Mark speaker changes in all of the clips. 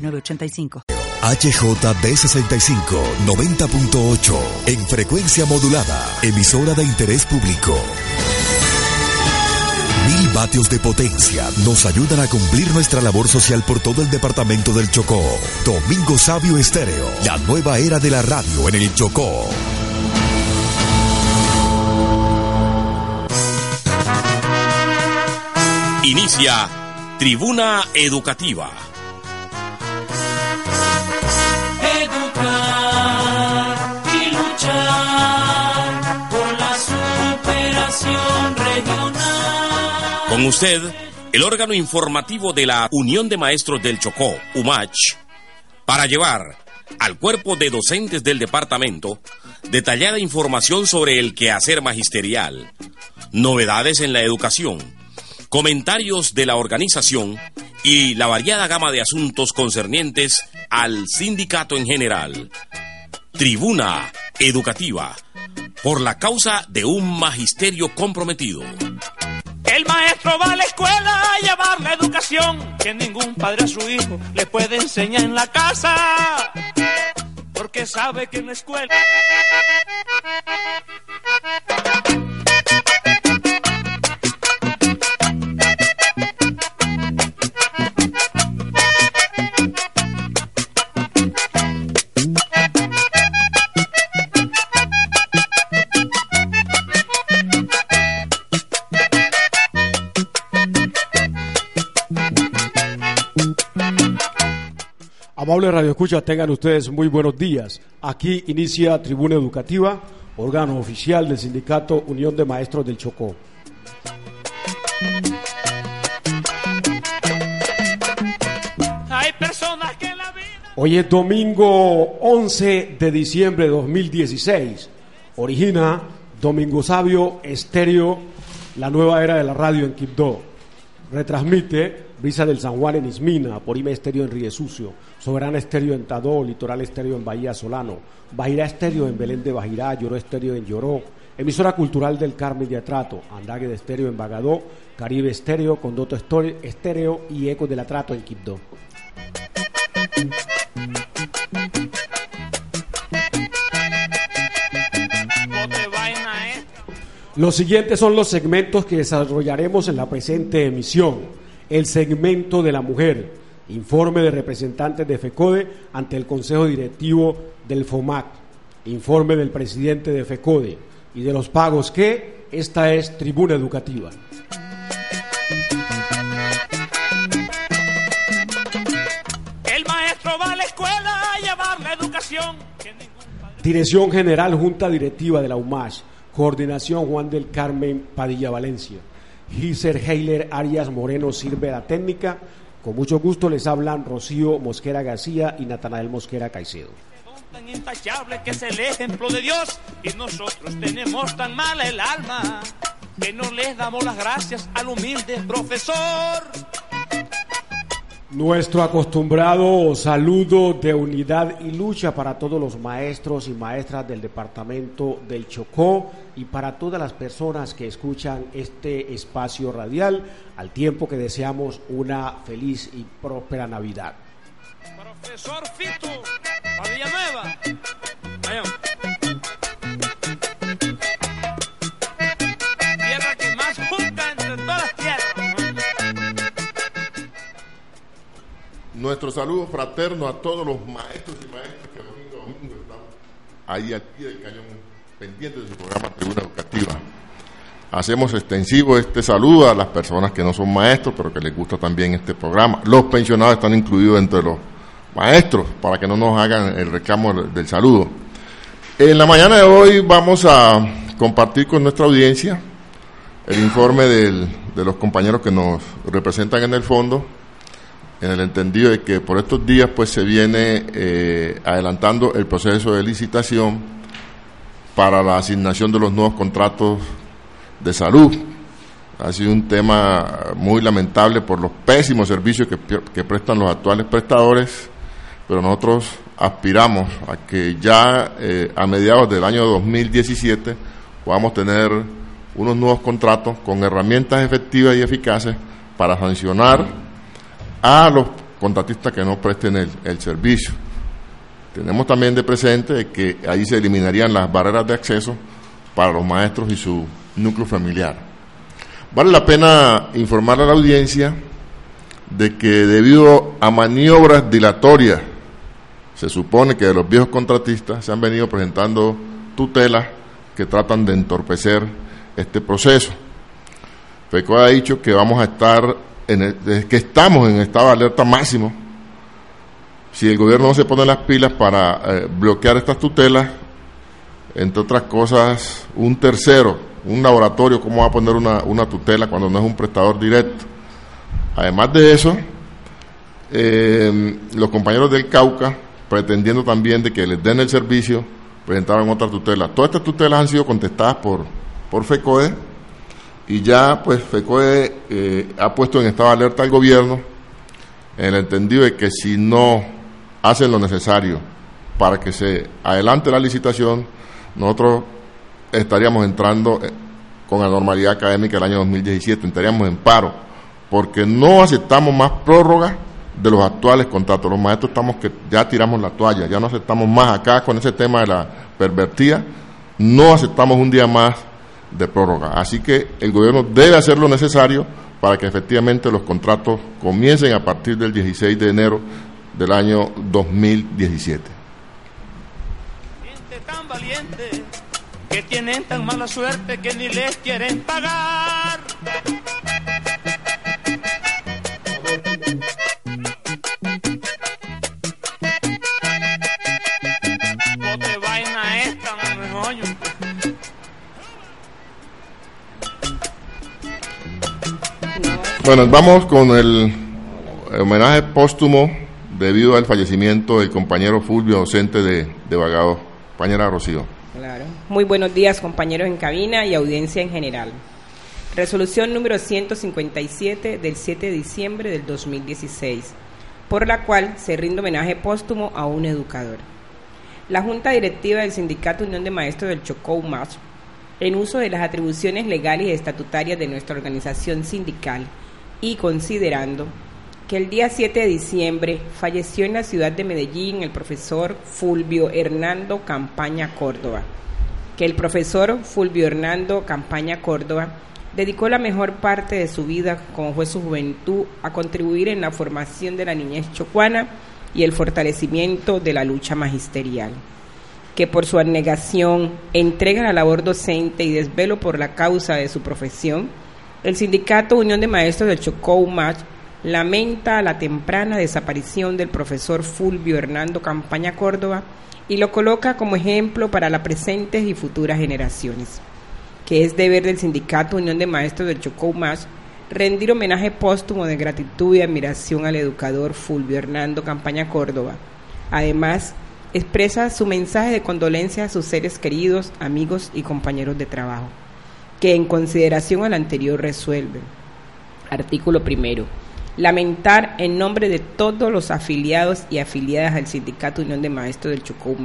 Speaker 1: 906985.
Speaker 2: HJB65 90.8 en frecuencia modulada, emisora de interés público. Mil vatios de potencia nos ayudan a cumplir nuestra labor social por todo el departamento del Chocó. Domingo Sabio Estéreo, la nueva era de la radio en el Chocó.
Speaker 3: Inicia Tribuna Educativa. Con usted, el órgano informativo de la Unión de Maestros del Chocó, UMACH, para llevar al cuerpo de docentes del departamento detallada información sobre el quehacer magisterial, novedades en la educación, comentarios de la organización y la variada gama de asuntos concernientes al sindicato en general. Tribuna Educativa, por la causa de un magisterio comprometido.
Speaker 4: El maestro va a la escuela a llevar la educación que ningún padre a su hijo le puede enseñar en la casa. Porque sabe que en la escuela...
Speaker 5: Amable Radio Escucha, tengan ustedes muy buenos días. Aquí inicia Tribuna Educativa, órgano oficial del Sindicato Unión de Maestros del Chocó.
Speaker 4: Hay personas que en la vida...
Speaker 5: Hoy es domingo 11 de diciembre de 2016. Origina Domingo Sabio Estéreo, la nueva era de la radio en Quibdó. Retransmite Brisa del San Juan en Ismina, Porime Estéreo en Riesucio, Soberana Estéreo en Tadó, Litoral Estéreo en Bahía Solano, Bajirá Estéreo en Belén de Bajirá, Lloró Estéreo en Lloró, Emisora Cultural del Carmen de Atrato, Andague de Estéreo en Bagadó, Caribe Estéreo, Condoto Estéreo y Eco del Atrato en Quibdó.
Speaker 4: ¿eh?
Speaker 5: Los siguientes son los segmentos que desarrollaremos en la presente emisión. El segmento de la mujer, informe de representantes de FECODE ante el Consejo Directivo del FOMAC, informe del presidente de FECODE y de los pagos que esta es tribuna educativa.
Speaker 4: El maestro va a la escuela a llevar la educación.
Speaker 5: Dirección General Junta Directiva de la UMASH, Coordinación Juan del Carmen Padilla Valencia. Giser Heiler Arias Moreno sirve la técnica. Con mucho gusto les hablan Rocío Mosquera García y Natanael Mosquera Caicedo.
Speaker 4: tan intachable que es el ejemplo de Dios y nosotros tenemos tan mala el alma que no les damos las gracias al humilde profesor.
Speaker 5: Nuestro acostumbrado saludo de unidad y lucha para todos los maestros y maestras del departamento del Chocó y para todas las personas que escuchan este espacio radial, al tiempo que deseamos una feliz y próspera Navidad.
Speaker 4: Profesor Fito. Tierra que más entre todas
Speaker 6: Nuestro saludo fraterno a todos los maestros y maestras que domingo a domingo están ahí al del cañón pendientes de su programa Tribuna Educativa. Hacemos extensivo este saludo a las personas que no son maestros, pero que les gusta también este programa. Los pensionados están incluidos entre los maestros, para que no nos hagan el reclamo del saludo. En la mañana de hoy vamos a compartir con nuestra audiencia el informe de los compañeros que nos representan en el fondo en el entendido de que por estos días pues se viene eh, adelantando el proceso de licitación para la asignación de los nuevos contratos de salud. Ha sido un tema muy lamentable por los pésimos servicios que, prestan los actuales prestadores, pero nosotros aspiramos a que ya eh, a mediados del año 2017 podamos tener unos nuevos contratos con herramientas efectivas y eficaces para sancionar a los contratistas que no presten el, servicio. Tenemos también de presente que ahí se eliminarían las barreras de acceso para los maestros y su núcleo familiar. Vale la pena informar a la audiencia de que debido a maniobras dilatorias, se supone que de los viejos contratistas se han venido presentando tutelas que tratan de entorpecer este proceso. FECO ha dicho que vamos a estar, en que estamos en estado de alerta máximo. Si el gobierno no se pone las pilas para eh, bloquear estas tutelas, entre otras cosas, un tercero, un laboratorio, ¿cómo va a poner una, una tutela cuando no es un prestador directo? Además de eso, eh, los compañeros del Cauca, pretendiendo también de que les den el servicio, presentaban otra tutela. Todas estas tutelas han sido contestadas por, por FECOE y ya pues FECOE eh, ha puesto en estado de alerta al gobierno en el entendido de que si no hacen lo necesario para que se adelante la licitación, nosotros estaríamos entrando eh, con la normalidad académica del año 2017, estaríamos en paro, porque no aceptamos más prórroga de los actuales contratos. Los maestros estamos que ya tiramos la toalla, ya no aceptamos más acá con ese tema de la pervertida, no aceptamos un día más de prórroga. Así que el gobierno debe hacer lo necesario para que efectivamente los contratos comiencen a partir del 16 de enero del año 2017.
Speaker 4: tan valiente que tienen tan.
Speaker 6: Bueno, vamos con el homenaje póstumo debido al fallecimiento del compañero Fulvio, docente de, de Vagado. Compañera Rocío.
Speaker 7: Claro. Muy buenos días, compañeros en cabina y audiencia en general. Resolución número 157 del 7 de diciembre del 2016, por la cual se rinde homenaje póstumo a un educador. La Junta Directiva del Sindicato Unión de Maestros del Chocó UMAS, en uso de las atribuciones legales y estatutarias de nuestra organización sindical, y considerando que el día 7 de diciembre falleció en la ciudad de Medellín el profesor Fulvio Hernando Campaña Córdoba, que el profesor Fulvio Hernando Campaña Córdoba dedicó la mejor parte de su vida, como fue su juventud, a contribuir en la formación de la niñez chocuana y el fortalecimiento de la lucha magisterial. Que por su abnegación, entrega la labor docente y desvelo por la causa de su profesión, el Sindicato Unión de Maestros del Chocó UMACH lamenta la temprana desaparición del profesor Fulvio Hernando Campaña Córdoba y lo coloca como ejemplo para las presentes y futuras generaciones, que es deber del Sindicato Unión de Maestros del Chocó UMACH rendir homenaje póstumo de gratitud y admiración al educador Fulvio Hernando Campaña Córdoba. Además, expresa su mensaje de condolencia a sus seres queridos, amigos y compañeros de trabajo que en consideración al anterior resuelve. Artículo primero. Lamentar en nombre de todos los afiliados y afiliadas al Sindicato Unión de Maestros del Chocó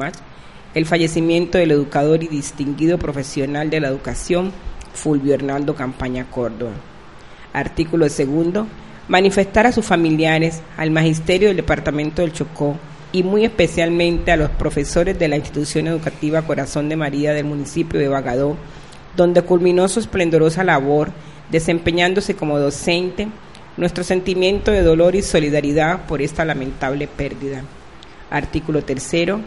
Speaker 7: el fallecimiento del educador y distinguido profesional de la educación Fulvio Hernando Campaña Córdoba. Artículo segundo. Manifestar a sus familiares, al magisterio del Departamento del Chocó y muy especialmente a los profesores de la institución educativa Corazón de María del municipio de Bagadó donde culminó su esplendorosa labor desempeñándose como docente, nuestro sentimiento de dolor y solidaridad por esta lamentable pérdida. Artículo tercero.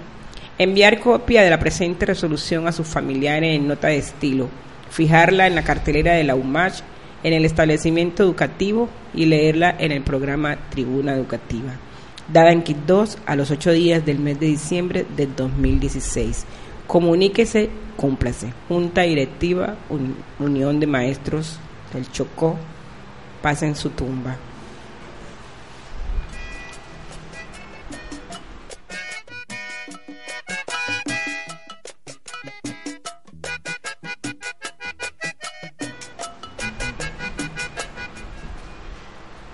Speaker 7: Enviar copia de la presente resolución a sus familiares en nota de estilo, fijarla en la cartelera de la UMACH, en el establecimiento educativo y leerla en el programa Tribuna Educativa, dada en KIT 2 a los ocho días del mes de diciembre del 2016. Comuníquese, cúmplase. Junta Directiva, Unión de Maestros del Chocó, pasa en su tumba.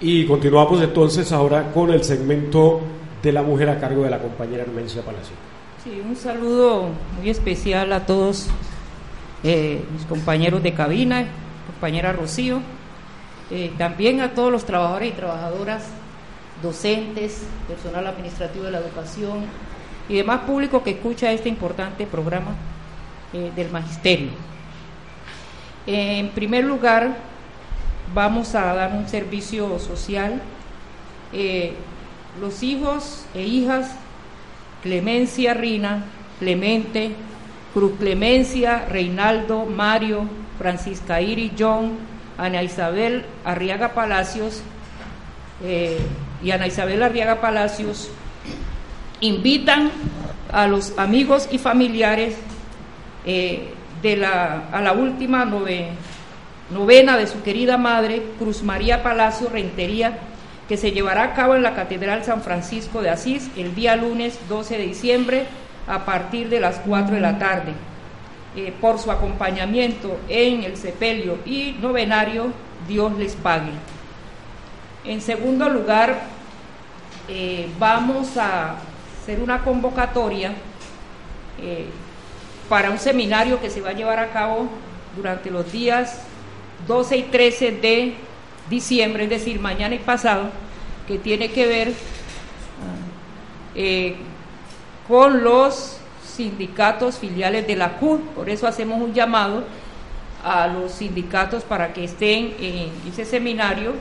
Speaker 5: Y continuamos entonces ahora con el segmento de la mujer a cargo de la compañera Hermencia Palacio.
Speaker 8: Sí, un saludo muy especial a todos eh, mis compañeros de cabina, compañera Rocío, eh, también a todos los trabajadores y trabajadoras, docentes, personal administrativo de la educación y demás público que escucha este importante programa eh, del magisterio. En primer lugar, vamos a dar un servicio social. Los hijos e hijas Clemencia Rina, Clemente, Cruz Clemencia, Reinaldo, Mario, Francisca Iri, John, Ana Isabel Arriaga Palacios eh, y Ana Isabel Arriaga Palacios invitan a los amigos y familiares eh, de la, a la última novena de su querida madre, Cruz María Palacio Rentería, que se llevará a cabo en la Catedral San Francisco de Asís el día lunes 12 de diciembre a partir de las 4 de la tarde. Eh, por su acompañamiento en el sepelio y novenario, Dios les pague. En segundo lugar, eh, vamos a hacer una convocatoria eh, para un seminario que se va a llevar a cabo durante los días 12 y 13 de diciembre, es decir, mañana y pasado, que tiene que ver eh, con los sindicatos filiales de la CUD. Por eso hacemos un llamado a los sindicatos para que estén en ese seminario.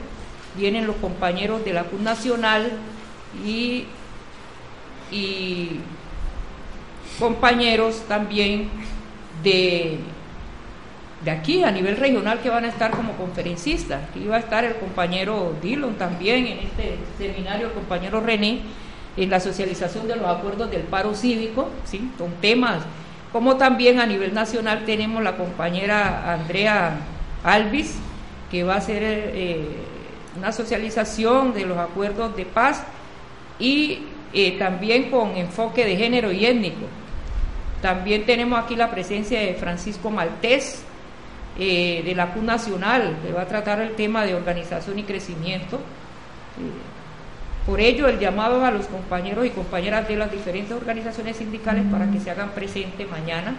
Speaker 8: Vienen los compañeros de la CUD Nacional y compañeros también de, de aquí a nivel regional que van a estar como conferencistas. Aquí va a estar el compañero Dillon también en este seminario, el compañero René, en la socialización de los acuerdos del paro cívico, ¿sí? con temas, como también a nivel nacional tenemos la compañera Andrea Alvis, que va a hacer eh, una socialización de los acuerdos de paz y eh, también con enfoque de género y étnico. También tenemos aquí la presencia de Francisco Maltés, eh, de la CUN Nacional, que va a tratar el tema de organización y crecimiento. Eh, por ello, el llamado a los compañeros y compañeras de las diferentes organizaciones sindicales para que se hagan presente mañana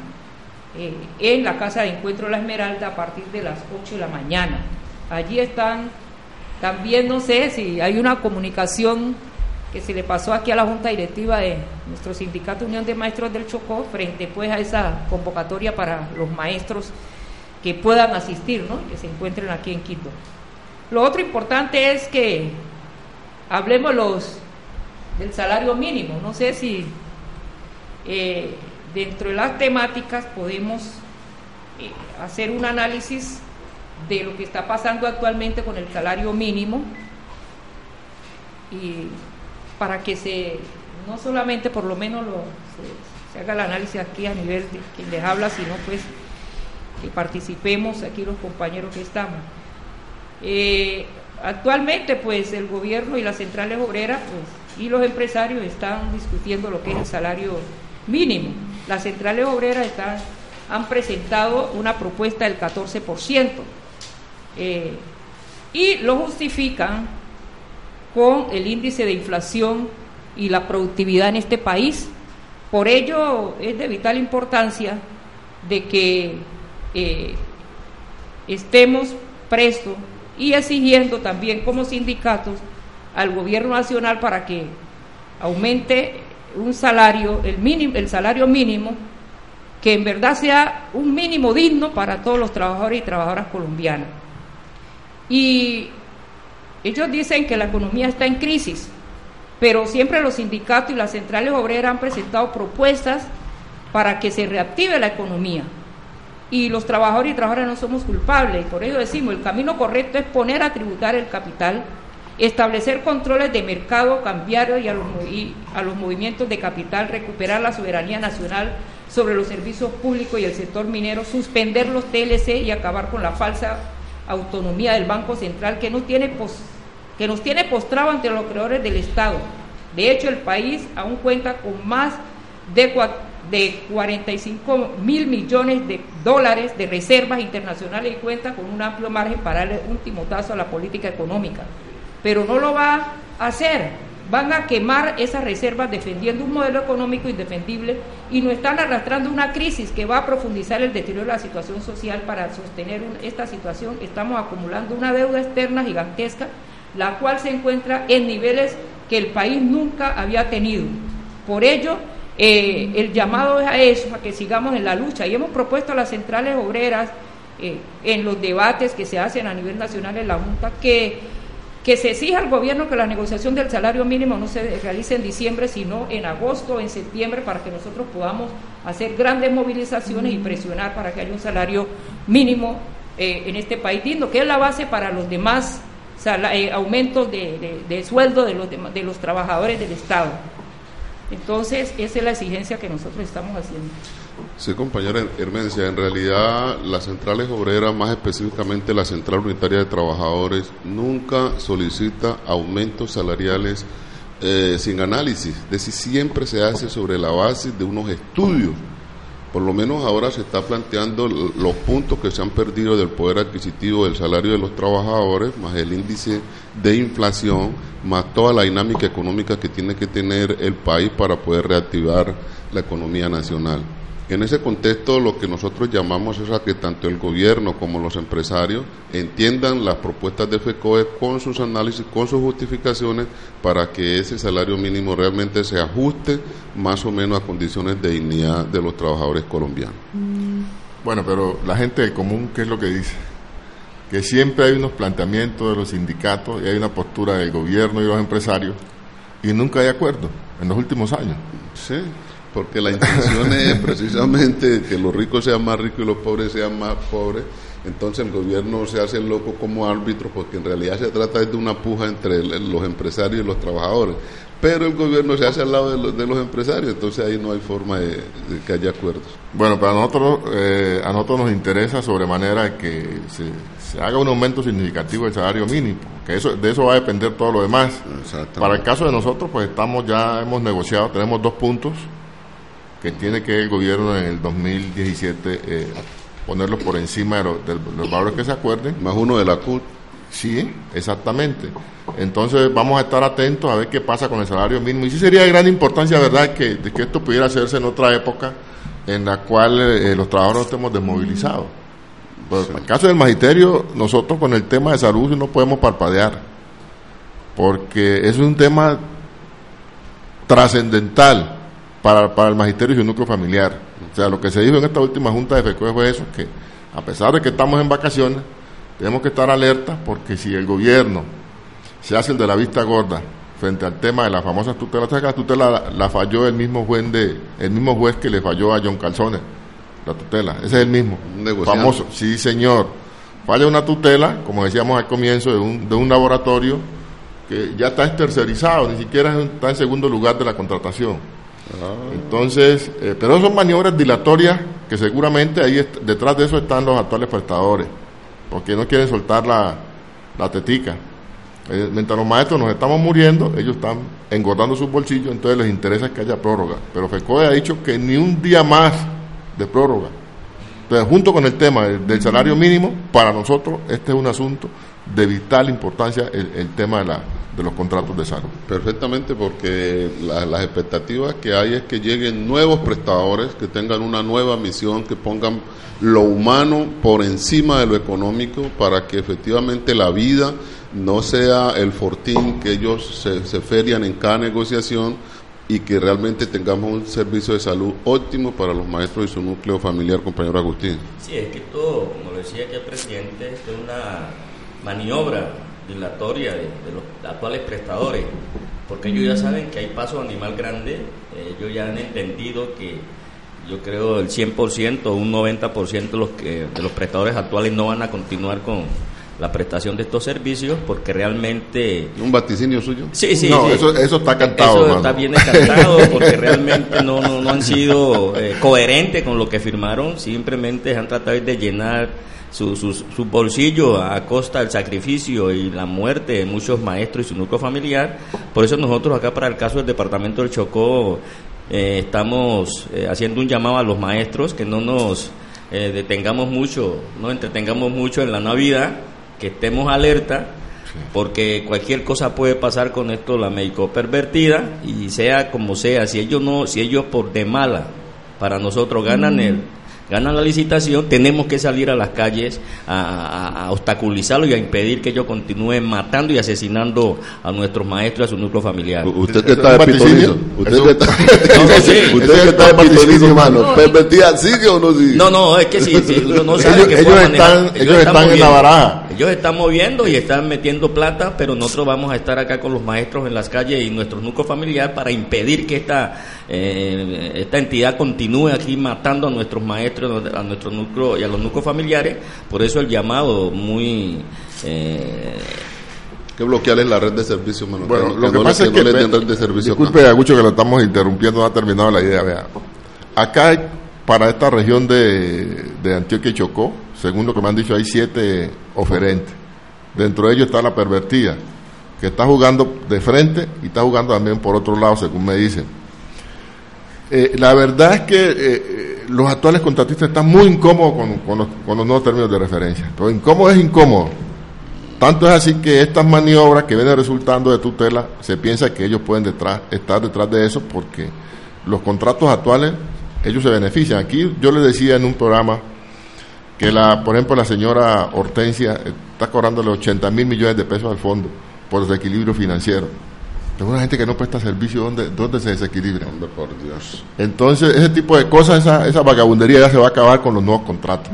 Speaker 8: eh, en la Casa de Encuentro La Esmeralda a partir de las 8 de la mañana. Allí están, también no sé si hay una comunicación que se le pasó aquí a la Junta Directiva de nuestro Sindicato Unión de Maestros del Chocó frente pues a esa convocatoria para los maestros que puedan asistir, ¿no? que se encuentren aquí en Quito. Lo otro importante es que hablemos del salario mínimo. No sé si eh, dentro de las temáticas podemos eh, hacer un análisis de lo que está pasando actualmente con el salario mínimo y para que se, no solamente por lo menos lo, se, haga el análisis aquí a nivel de quien les habla, sino pues que participemos aquí los compañeros que estamos. Eh, actualmente pues el gobierno y las centrales obreras pues, y los empresarios están discutiendo lo que es el salario mínimo. Las centrales obreras están, han presentado una propuesta del 14% eh, y lo justifican con el índice de inflación y la productividad en este país. Por ello es de vital importancia de que eh, estemos prestos y exigiendo también como sindicatos al gobierno nacional para que aumente un salario, el, mínimo, el salario mínimo, que en verdad sea un mínimo digno para todos los trabajadores y trabajadoras colombianas. Y ellos dicen que la economía está en crisis, pero siempre los sindicatos y las centrales obreras han presentado propuestas para que se reactive la economía. Y los trabajadores y trabajadoras no somos culpables, por ello decimos, el camino correcto es poner a tributar el capital, establecer controles de mercado cambiario y a los, movimientos de capital, recuperar la soberanía nacional sobre los servicios públicos y el sector minero, suspender los TLC y acabar con la falsa autonomía del Banco Central que no tiene que nos tiene postrado ante los creadores del Estado. De hecho, el país aún cuenta con más de, de 45 mil millones de dólares de reservas internacionales y cuenta con un amplio margen para darle último tazo a la política económica. pero no lo va a hacer. Van a quemar esas reservas defendiendo un modelo económico indefendible y nos están arrastrando una crisis que va a profundizar el deterioro de la situación social para sostener esta situación. Estamos acumulando una deuda externa gigantesca, la cual se encuentra en niveles que el país nunca había tenido. Por ello, eh, el llamado es a eso, a que sigamos en la lucha. Y hemos propuesto a las centrales obreras, eh, en los debates que se hacen a nivel nacional en la Junta, que, que se exija al gobierno que la negociación del salario mínimo no se realice en diciembre, sino en agosto o en septiembre, para que nosotros podamos hacer grandes movilizaciones y presionar para que haya un salario mínimo eh, en este país digno, que es la base para los demás aumentos de, de, sueldo de los, de los trabajadores del Estado. Entonces, esa es la exigencia que nosotros estamos haciendo.
Speaker 9: Sí, compañera Hermencia, en realidad las centrales obreras, más específicamente la Central Unitaria de Trabajadores, nunca solicita aumentos salariales eh, sin análisis, es decir, siempre se hace sobre la base de unos estudios por lo menos ahora se está planteando los puntos que se han perdido del poder adquisitivo del salario de los trabajadores, más el índice de inflación, más toda la dinámica económica que tiene que tener el país para poder reactivar la economía nacional. En ese contexto, lo que nosotros llamamos es a que tanto el gobierno como los empresarios entiendan las propuestas de FECOE con sus análisis, con sus justificaciones, para que ese salario mínimo realmente se ajuste más o menos a condiciones de dignidad de los trabajadores colombianos.
Speaker 6: Bueno, pero la gente del común, ¿qué es lo que dice? Que siempre hay unos planteamientos de los sindicatos y hay una postura del gobierno y los empresarios y nunca hay acuerdo en los últimos años.
Speaker 9: Sí porque la intención es precisamente que los ricos sean más ricos y los pobres sean más pobres. Entonces el gobierno se hace loco como árbitro porque en realidad se trata de una puja entre los empresarios y los trabajadores. Pero el gobierno se hace al lado de los, empresarios, entonces ahí no hay forma de, que haya acuerdos.
Speaker 6: Bueno, para nosotros, eh, a nosotros nos interesa sobremanera que se, haga un aumento significativo del salario mínimo, que eso de eso va a depender todo lo demás. Para el caso de nosotros, pues estamos ya hemos negociado, tenemos dos puntos que tiene que el gobierno en el 2017 eh, ponerlos por encima de, los valores que se acuerden.
Speaker 9: Más uno de la CUT.
Speaker 6: Sí, exactamente. Entonces vamos a estar atentos a ver qué pasa con el salario mínimo. Y sí sería de gran importancia, ¿verdad?, que, que esto pudiera hacerse en otra época en la cual eh, los trabajadores no estemos desmovilizados. Pues, En el caso del magisterio, nosotros con el tema de salud no podemos parpadear, porque es un tema trascendental para, para el magisterio y su núcleo familiar. O sea, lo que se dijo en esta última junta de FECOE fue eso, que a pesar de que estamos en vacaciones, tenemos que estar alerta porque si el gobierno se hace el de la vista gorda frente al tema de las famosas tutelas, la tutela la, falló el mismo juez de, el mismo juez que le falló a John Calzones, la tutela, ese es el mismo, famoso, sí señor, falla una tutela, como decíamos al comienzo, de un, de un laboratorio que ya está tercerizado, ni siquiera está en segundo lugar de la contratación. Entonces, eh, pero son maniobras dilatorias que seguramente ahí detrás de eso están los actuales prestadores, porque no quieren soltar la, la tetica. Eh, mientras los maestros nos estamos muriendo, ellos están engordando sus bolsillos, entonces les interesa que haya prórroga. Pero FECOE ha dicho que ni un día más de prórroga. Entonces, junto con el tema del, salario mínimo, para nosotros este es un asunto de vital importancia, el tema de la, de los contratos de salud.
Speaker 9: Perfectamente, porque las expectativas que hay es que lleguen nuevos prestadores, que tengan una nueva misión, que pongan lo humano por encima de lo económico para que efectivamente la vida no sea el fortín que ellos se, se ferian en cada negociación y que realmente tengamos un servicio de salud óptimo para los maestros y su núcleo familiar, compañero Agustín.
Speaker 10: Sí, es que todo, como lo decía aquí el presidente, es una maniobra dilatoria de, los actuales prestadores, porque ellos ya saben que hay paso animal grande, ellos ya han entendido que yo creo el 100% un 90% de los, que, de los prestadores actuales no van a continuar con la prestación de estos servicios porque realmente...
Speaker 9: ¿Un vaticinio suyo?
Speaker 10: Sí, sí.
Speaker 6: No, Eso, eso está cantado.
Speaker 10: Eso está bien cantado porque realmente no, no, no han sido eh, coherentes con lo que firmaron, simplemente han tratado de llenar su, su, bolsillo a costa del sacrificio y la muerte de muchos maestros y su núcleo familiar. Por eso nosotros acá para el caso del departamento del Chocó eh, estamos eh, haciendo un llamado a los maestros que no nos eh, detengamos mucho, no entretengamos mucho en la Navidad, que estemos alerta porque cualquier cosa puede pasar con esto, la médico pervertida, y sea como sea, si ellos no, si ellos por de mala para nosotros ganan el ganan la licitación, tenemos que salir a las calles a, obstaculizarlo y a impedir que ellos continúen matando y asesinando a nuestros maestros y a su núcleo familiar.
Speaker 9: Usted está de pitonizo. Usted está, usted está de pitonizo, hermano. ¿Pervertida sigue o no sigue?
Speaker 10: No, no, es que si, uno no sabe
Speaker 9: ellos,
Speaker 10: que
Speaker 9: ellos están, ellos están en la baraja.
Speaker 10: Ellos están moviendo y están metiendo plata, pero nosotros vamos a estar acá con los maestros en las calles y nuestro núcleo familiar para impedir que esta, eh, esta entidad continúe aquí matando a nuestros maestros, a nuestro núcleo y a los núcleos familiares. Por eso el llamado muy... Eh,
Speaker 9: que bloquearles la red de servicio,
Speaker 6: Bueno, lo que, pasa es que, de servicio disculpe, Agucho, que lo estamos interrumpiendo, no ha terminado la idea. Vea. Acá, para esta región de, de Antioquia y Chocó, según lo que me han dicho, hay siete oferentes. Dentro de ellos está la pervertida, que está jugando de frente y está jugando también por otro lado, según me dicen. Eh, la verdad es que eh, eh, los actuales contratistas están muy incómodos con, los, nuevos términos de referencia. Pero incómodo es incómodo. Tanto es así que estas maniobras que vienen resultando de tutela, se piensa que ellos pueden detrás, estar detrás de eso porque los contratos actuales, ellos se benefician. Aquí yo les decía en un programa que la, por ejemplo, la señora Hortensia está cobrándole 80 mil millones de pesos al fondo por desequilibrio financiero. Es una gente que no presta servicio, ¿dónde, dónde se desequilibra?
Speaker 9: por Dios?
Speaker 6: Entonces, ese tipo de cosas, esa, esa vagabundería ya se va a acabar con los nuevos contratos.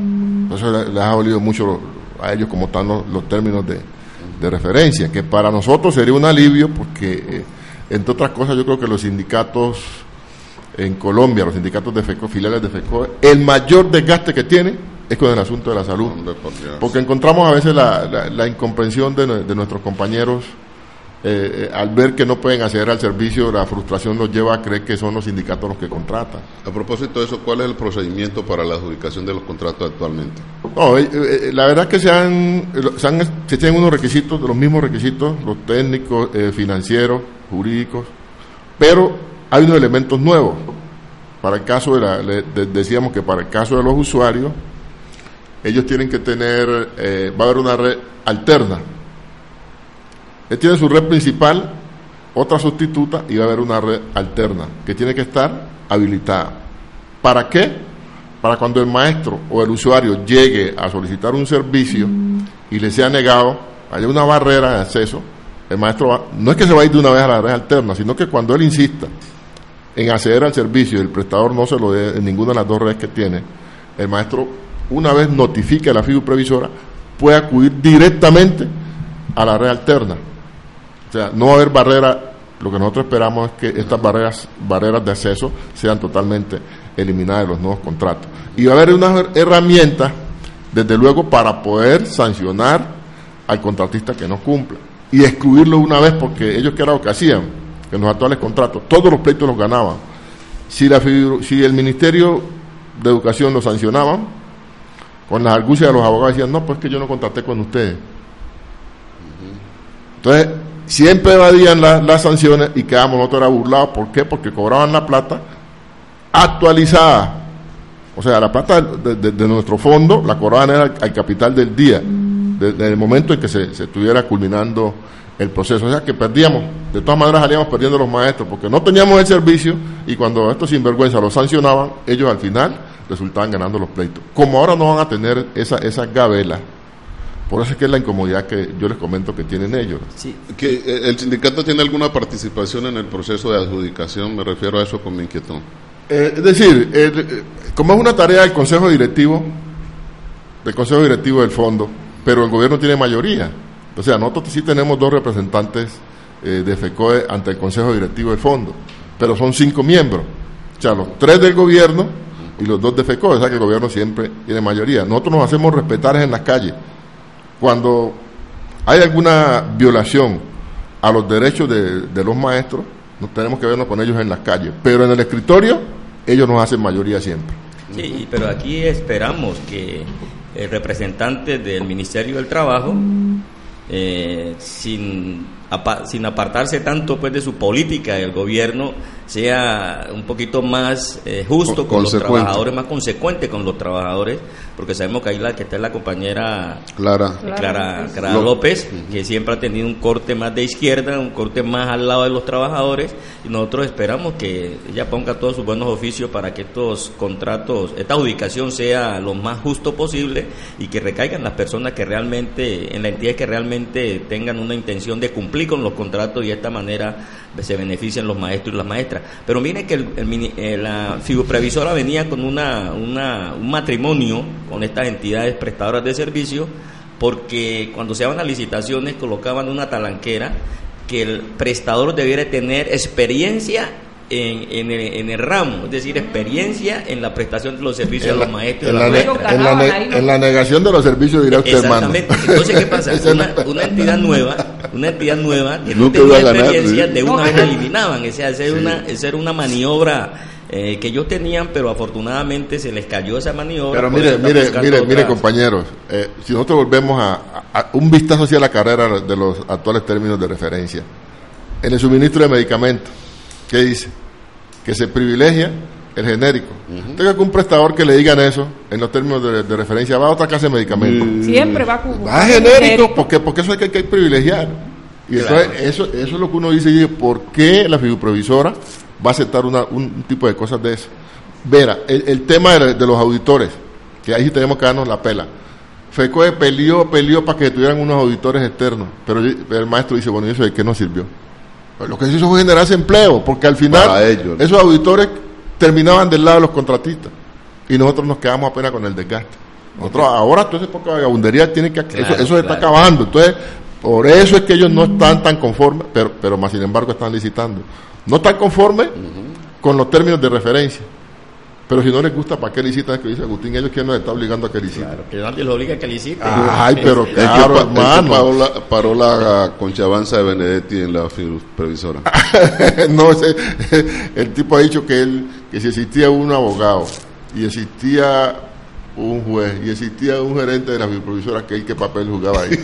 Speaker 6: Eso les ha dolido mucho a ellos como están los, términos de, de, referencia, que para nosotros sería un alivio porque, eh, entre otras cosas, yo creo que los sindicatos en Colombia, los sindicatos de FECO, filiales de FECO, el mayor desgaste que tienen es con el asunto de la salud. Porque encontramos a veces la, incomprensión de, nuestros compañeros eh, eh, al ver que no pueden acceder al servicio, la frustración los lleva a creer que son los sindicatos los que contratan.
Speaker 9: A propósito de eso, ¿cuál es el procedimiento para la adjudicación de los contratos actualmente?
Speaker 6: No, eh, la verdad es que se, han, se, tienen unos requisitos, los mismos requisitos, los técnicos, financieros, jurídicos, pero hay unos elementos nuevos. Para el caso de la, decíamos que para el caso de los usuarios, ellos tienen que tener, eh, va a haber una red alterna. Ellos tienen su red principal, otra sustituta y va a haber una red alterna que tiene que estar habilitada. ¿Para qué? Para cuando el maestro o el usuario llegue a solicitar un servicio y le sea negado, haya una barrera de acceso, el maestro va, no es que se va a ir de una vez a la red alterna, sino que cuando él insista en acceder al servicio y el prestador no se lo dé en ninguna de las dos redes que tiene, el maestro una vez notifique a la figura previsora, puede acudir directamente a la red alterna. O sea, no va a haber barrera, lo que nosotros esperamos es que estas barreras, barreras de acceso sean totalmente eliminadas de los nuevos contratos. Y va a haber una herramienta, desde luego, para poder sancionar al contratista que no cumpla y excluirlo una vez, porque ellos que era lo que hacían en los actuales contratos, todos los pleitos los ganaban. Si, la, si el Ministerio de Educación lo sancionaban, con las argucias de los abogados decían, no, pues que yo no contraté con ustedes. Entonces, siempre evadían las sanciones y quedamos nosotros burlados. ¿Por qué? Porque cobraban la plata actualizada. O sea, la plata de, nuestro fondo la cobraban al, capital del día, desde el momento en que se, estuviera culminando el proceso. O sea, que perdíamos, de todas maneras salíamos perdiendo los maestros, porque no teníamos el servicio y cuando estos sinvergüenza lo sancionaban, ellos al final resultaban ganando los pleitos. Como ahora no van a tener esa, esa gabela, por eso es que es la incomodidad que yo les comento que tienen ellos.
Speaker 9: Sí. Que eh, el sindicato tiene alguna participación en el proceso de adjudicación, me refiero a eso con mi inquietud.
Speaker 6: Eh, es decir, eh, como es una tarea del Consejo Directivo, del Consejo Directivo del Fondo, pero el gobierno tiene mayoría. O sea, nosotros sí tenemos dos representantes de FECOE ante el Consejo Directivo del Fondo, pero son cinco miembros. O sea, los tres del gobierno y los dos de FECO, o sea que el gobierno siempre tiene mayoría. Nosotros nos hacemos respetar en las calles. Cuando hay alguna violación a los derechos de, los maestros, nos tenemos que vernos con ellos en las calles. Pero en el escritorio, ellos nos hacen mayoría siempre.
Speaker 10: Sí, pero aquí esperamos que el representante del Ministerio del Trabajo, eh, sin, sin apartarse tanto pues de su política del gobierno, sea un poquito más eh, justo con, los trabajadores, más consecuente con los trabajadores, porque sabemos que ahí la que está la compañera
Speaker 9: Clara,
Speaker 10: Clara, Clara López, que siempre ha tenido un corte más de izquierda, un corte más al lado de los trabajadores, y nosotros esperamos que ella ponga todos sus buenos oficios para que estos contratos, esta ubicación sea lo más justo posible y que recaigan las personas que realmente, en la entidad que realmente tengan una intención de cumplir con los contratos y de esta manera se benefician los maestros y las maestras. Pero miren que el, eh, la previsora venía con una, un matrimonio con estas entidades prestadoras de servicios porque cuando se daban las licitaciones colocaban una talanquera que el prestador debiera tener experiencia en, el, ramo, es decir, experiencia en la prestación de los servicios de los maestros.
Speaker 6: En, la, en la, negación de los servicios, dirá usted,
Speaker 10: Exactamente. Entonces, ¿qué pasa? una, entidad nueva, una entidad nueva que no, tenía experiencia, de una vez eliminaban. O sea, hacer una, hacer una maniobra eh, que ellos tenían, pero afortunadamente se les cayó esa maniobra.
Speaker 6: Pero mire, mire, mire, mire, compañeros, eh, si nosotros volvemos a, un vistazo hacia la carrera de los actuales términos de referencia, en el suministro de medicamentos, ¿qué dice? Que se privilegia el genérico. Tenga que un prestador que le digan eso en los términos de, referencia, va a otra clase de medicamentos.
Speaker 8: Mm. Siempre va a
Speaker 6: Va genérico, porque, porque eso hay que, privilegiar. Y entonces eso, eso es lo que uno dice, ¿por qué la figuprovisora va a aceptar una, un tipo de cosas de eso. Vera, el, tema de, los auditores, que ahí sí tenemos que darnos la pela. FECOE peleó, peleó para que tuvieran unos auditores externos, pero el maestro dice, bueno, ¿y eso de qué no sirvió? Pues lo que hizo fue generarse empleo, porque al final esos auditores terminaban del lado de los contratistas y nosotros nos quedamos apenas con el desgaste. Nosotros ahora, entonces, porque vagabundería tiene que... eso, eso se está acabando. Entonces, por eso es que ellos no están tan conformes, pero, pero más sin embargo están licitando. No están conformes con los términos de referencia. Pero si no les gusta, ¿para qué licitan? Es que dice Agustín, ellos quieren nos está obligando a que liciten. Claro,
Speaker 10: que nadie los obliga a que liciten.
Speaker 6: Ay, pero claro, hermano.
Speaker 9: Paró la, paró la conchavanza de Benedetti en la previsora.
Speaker 6: no, ese, el tipo ha dicho que él, que si existía un abogado y existía un juez y existía un gerente de la provisora que él que papel jugaba ahí.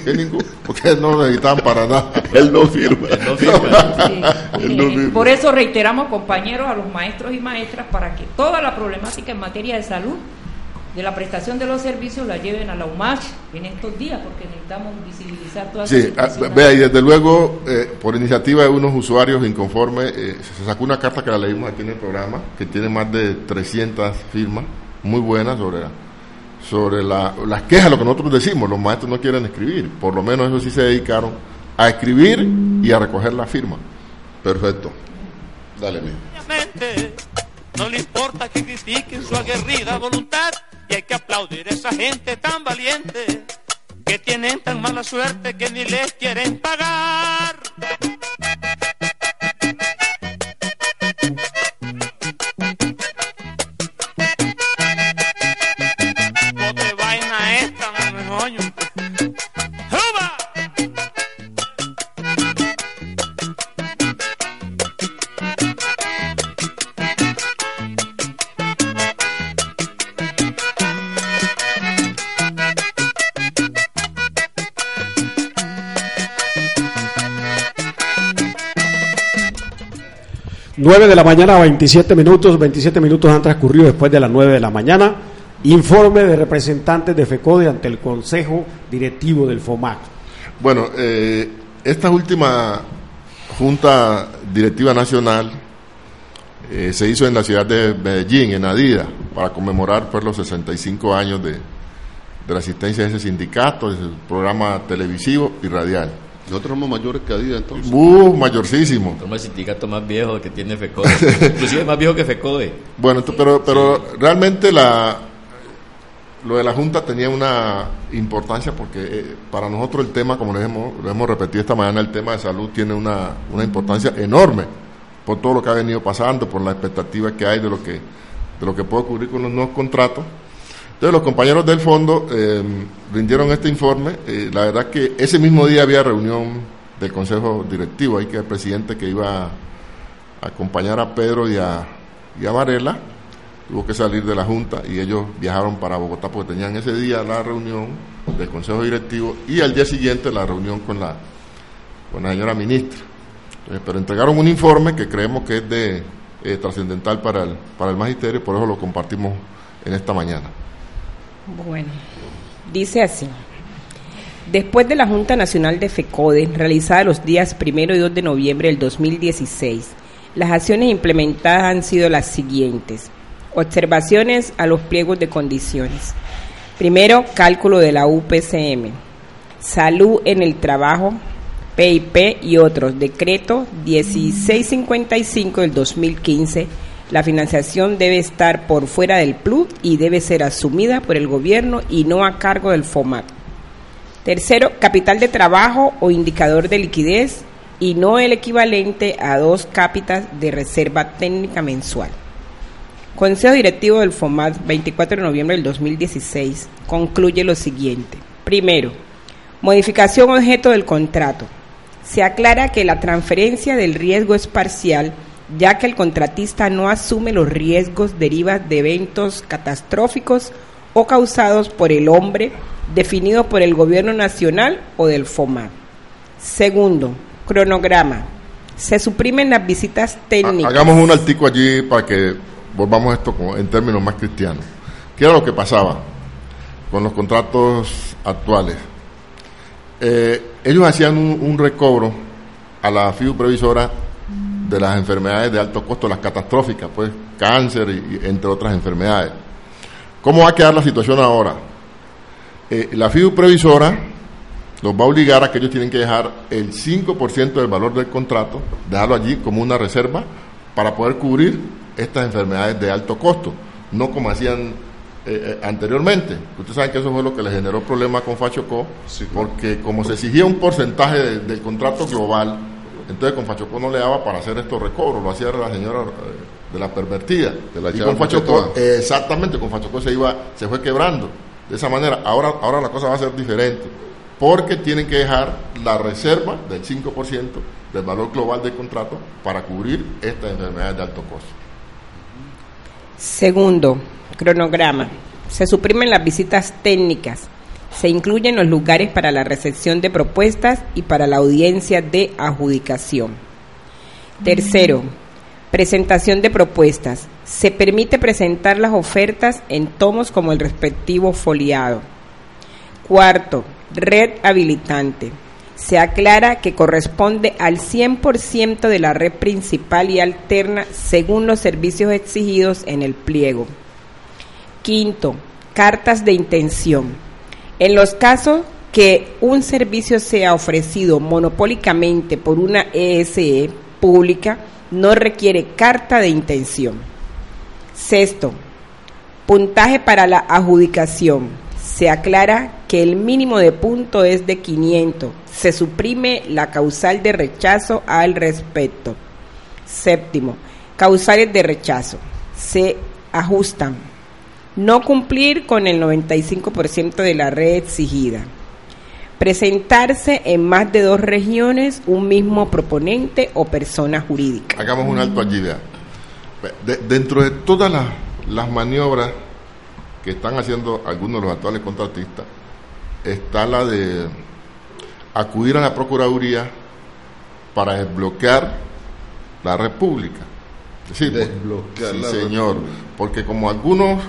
Speaker 6: porque no lo necesitaban para nada.
Speaker 9: él no firma.
Speaker 8: Por eso reiteramos, compañeros, a los maestros y maestras para que toda la problemática en materia de salud de la prestación de los servicios la lleven a la UMACH en estos días, porque necesitamos visibilizar todas
Speaker 6: Sí, ah, vea, y desde luego, eh, por iniciativa de unos usuarios inconformes, eh, se sacó una carta que la leímos aquí en el programa, que tiene más de 300 firmas, muy buenas sobre la sobre la, las quejas, lo que nosotros decimos, los maestros no quieren escribir, por lo menos eso sí se dedicaron a escribir y a recoger la firma.
Speaker 9: Perfecto. Dale, mi.
Speaker 4: No le importa que critiquen su aguerrida voluntad y hay que aplaudir a esa gente tan valiente que tienen tan mala suerte que ni les quieren pagar.
Speaker 5: Nueve de la mañana, 27 minutos, 27 minutos han transcurrido después de las 9 de la mañana. Informe de representantes de FECODE ante el Consejo Directivo del FOMAC.
Speaker 6: Bueno, eh, esta última Junta Directiva Nacional eh, se hizo en la ciudad de Medellín, en Adida, para conmemorar pues, los 65 años de, de la asistencia de ese sindicato, de ese programa televisivo y radial.
Speaker 9: Nosotros somos mayores que Adida entonces.
Speaker 6: Uh, mayorcísimo.
Speaker 10: Somos el sindicato más viejo que tiene FECODE. Inclusive más viejo que FECODE.
Speaker 6: Bueno, pero, pero realmente la, lo de la Junta tenía una importancia porque eh, para nosotros el tema, como lo hemos, lo hemos repetido esta mañana, el tema de salud tiene una, una importancia enorme por todo lo que ha venido pasando, por la expectativa que hay de lo que, de lo que puede ocurrir con los nuevos contratos. Entonces los compañeros del fondo eh, rindieron este informe. Eh, la verdad que ese mismo día había reunión del Consejo Directivo, ahí que el presidente que iba a acompañar a Pedro y a, a Varela tuvo que salir de la Junta y ellos viajaron para Bogotá porque tenían ese día la reunión del Consejo Directivo y al día siguiente la reunión con la, con la señora ministra. pero entregaron un informe que creemos que es de eh, trascendental para el, para el magisterio, por eso lo compartimos en esta mañana.
Speaker 7: Bueno, dice así. Después de la Junta Nacional de FECODE, realizada los días 1 y 2 de noviembre del 2016, las acciones implementadas han sido las siguientes. Observaciones a los pliegos de condiciones. Primero, cálculo de la UPCM. Salud en el trabajo, PIP y otros. Decreto 1655 del 2015. La financiación debe estar por fuera del PLUD y debe ser asumida por el gobierno y no a cargo del FOMAT. Tercero, capital de trabajo o indicador de liquidez y no el equivalente a dos cápitas de reserva técnica mensual. Consejo Directivo del FOMAT, 24 de noviembre del 2016, concluye lo siguiente. Primero, modificación objeto del contrato. Se aclara que la transferencia del riesgo es parcial, ya que el contratista no asume los riesgos derivados de eventos catastróficos o causados por el hombre definido por el gobierno nacional o del FOMAT. Segundo, cronograma. Se suprimen las visitas técnicas.
Speaker 6: Hagamos un artículo allí para que volvamos esto en términos más cristianos. ¿Qué era lo que pasaba con los contratos actuales? Eh, ellos hacían un, recobro a la FIU previsora de las enfermedades de alto costo, las catastróficas, pues cáncer y, entre otras enfermedades. ¿Cómo va a quedar la situación ahora? Eh, la FIU previsora los va a obligar a que ellos tienen que dejar el 5% del valor del contrato, dejarlo allí como una reserva para poder cubrir estas enfermedades de alto costo, no como hacían eh, eh, anteriormente. Ustedes saben que eso fue lo que le generó problemas con Fachocó, porque como se exigía un porcentaje del contrato global, entonces con Fachocó no le daba para hacer estos recobros, lo hacía la señora eh, de la pervertida. y con Fachocó, exactamente, con Fachocó se iba, se fue quebrando. De esa manera, ahora, ahora la cosa va a ser diferente, porque tienen que dejar la reserva del 5% del valor global del contrato para cubrir estas enfermedades de alto costo.
Speaker 7: Segundo, cronograma. Se suprimen las visitas técnicas. Se incluyen los lugares para la recepción de propuestas y para la audiencia de adjudicación. Tercero, presentación de propuestas. Se permite presentar las ofertas en tomos como el respectivo foliado. Cuarto, red habilitante se aclara que corresponde al 100% de la red principal y alterna según los servicios exigidos en el pliego. Quinto, cartas de intención. En los casos que un servicio sea ofrecido monopólicamente por una ESE e pública, no requiere carta de intención. Sexto, puntaje para la adjudicación se aclara que el mínimo de punto es de 500. Se suprime la causal de rechazo al respecto. Séptimo, causales de rechazo. Se ajustan. No cumplir con el 95% de la red exigida. Presentarse en más de dos regiones un mismo proponente o persona jurídica.
Speaker 6: Hagamos un alto allí. dentro de todas las maniobras que están haciendo algunos de los actuales contratistas está la de acudir a la Procuraduría para desbloquear la República. Sí, desbloquear sí, señor, porque como algunos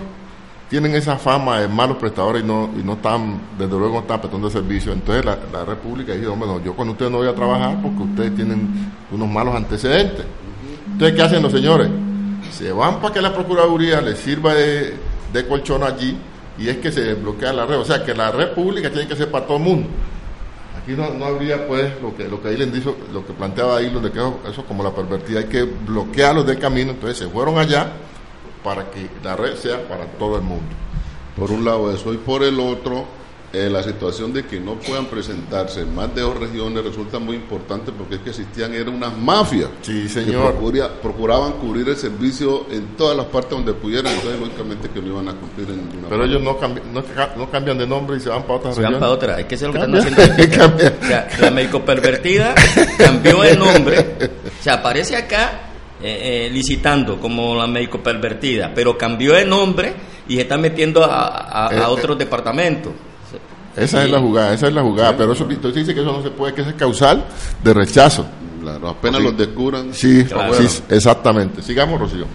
Speaker 6: tienen esa fama de malos prestadores y no, y no están, desde luego no están prestando servicio, entonces la, la República dice, bueno, yo con ustedes no voy a trabajar porque ustedes tienen unos malos antecedentes. Entonces, ¿qué hacen los señores? Se van para que la Procuraduría les sirva de, de colchón allí y es que se desbloquea la red. O sea, que la red pública tiene que ser para todo el mundo. Aquí no, no habría, pues, lo que, lo que ahí les dijo, lo que planteaba lo de que eso como la pervertida, hay que bloquearlos del camino. Entonces se fueron allá para que la red sea para todo el mundo.
Speaker 9: Por un lado eso, y por el otro, eh, la situación de que no puedan presentarse en más de dos regiones resulta muy importante porque es que existían eran unas mafias
Speaker 6: sí, señor.
Speaker 9: que procuraban cubrir el servicio en todas las partes donde pudieran, entonces lógicamente que no iban a cumplir en ninguna
Speaker 6: Pero ellos no, no, cambian de nombre y se van para otra
Speaker 10: se van para otra, es que eso es lo que están haciendo. o sea, la médico pervertida cambió el nombre, se aparece acá eh, eh, licitando como la médico pervertida, pero cambió el nombre y se está metiendo a, a, eh, otros departamentos.
Speaker 6: Esa es la jugada, esa es la jugada, pero eso dice que eso no se puede, que es causal de rechazo.
Speaker 9: Claro, apenas los descubran.
Speaker 6: Sí,
Speaker 10: Claro.
Speaker 6: sí, exactamente. Sigamos, Rocío.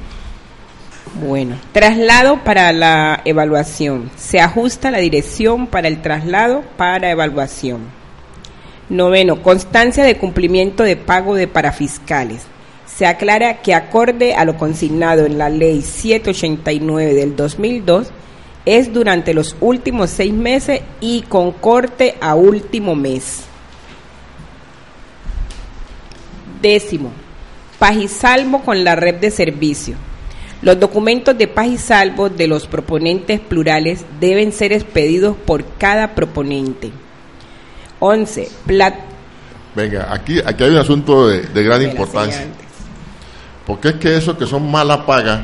Speaker 7: Bueno, traslado para la evaluación. Se ajusta la dirección para el traslado para evaluación. Noveno, constancia de cumplimiento de pago de parafiscales. Se aclara que acorde a lo consignado en la ley 789 del 2002, es durante los últimos seis meses y con corte a último mes. Décimo, paz y salvo con la red de servicio. Los documentos de paz y salvo de los proponentes plurales deben ser expedidos por cada proponente. 11. Plat
Speaker 6: Venga, aquí, aquí hay un asunto de, de gran
Speaker 7: de
Speaker 6: importancia. Porque es que esos que son mala paga,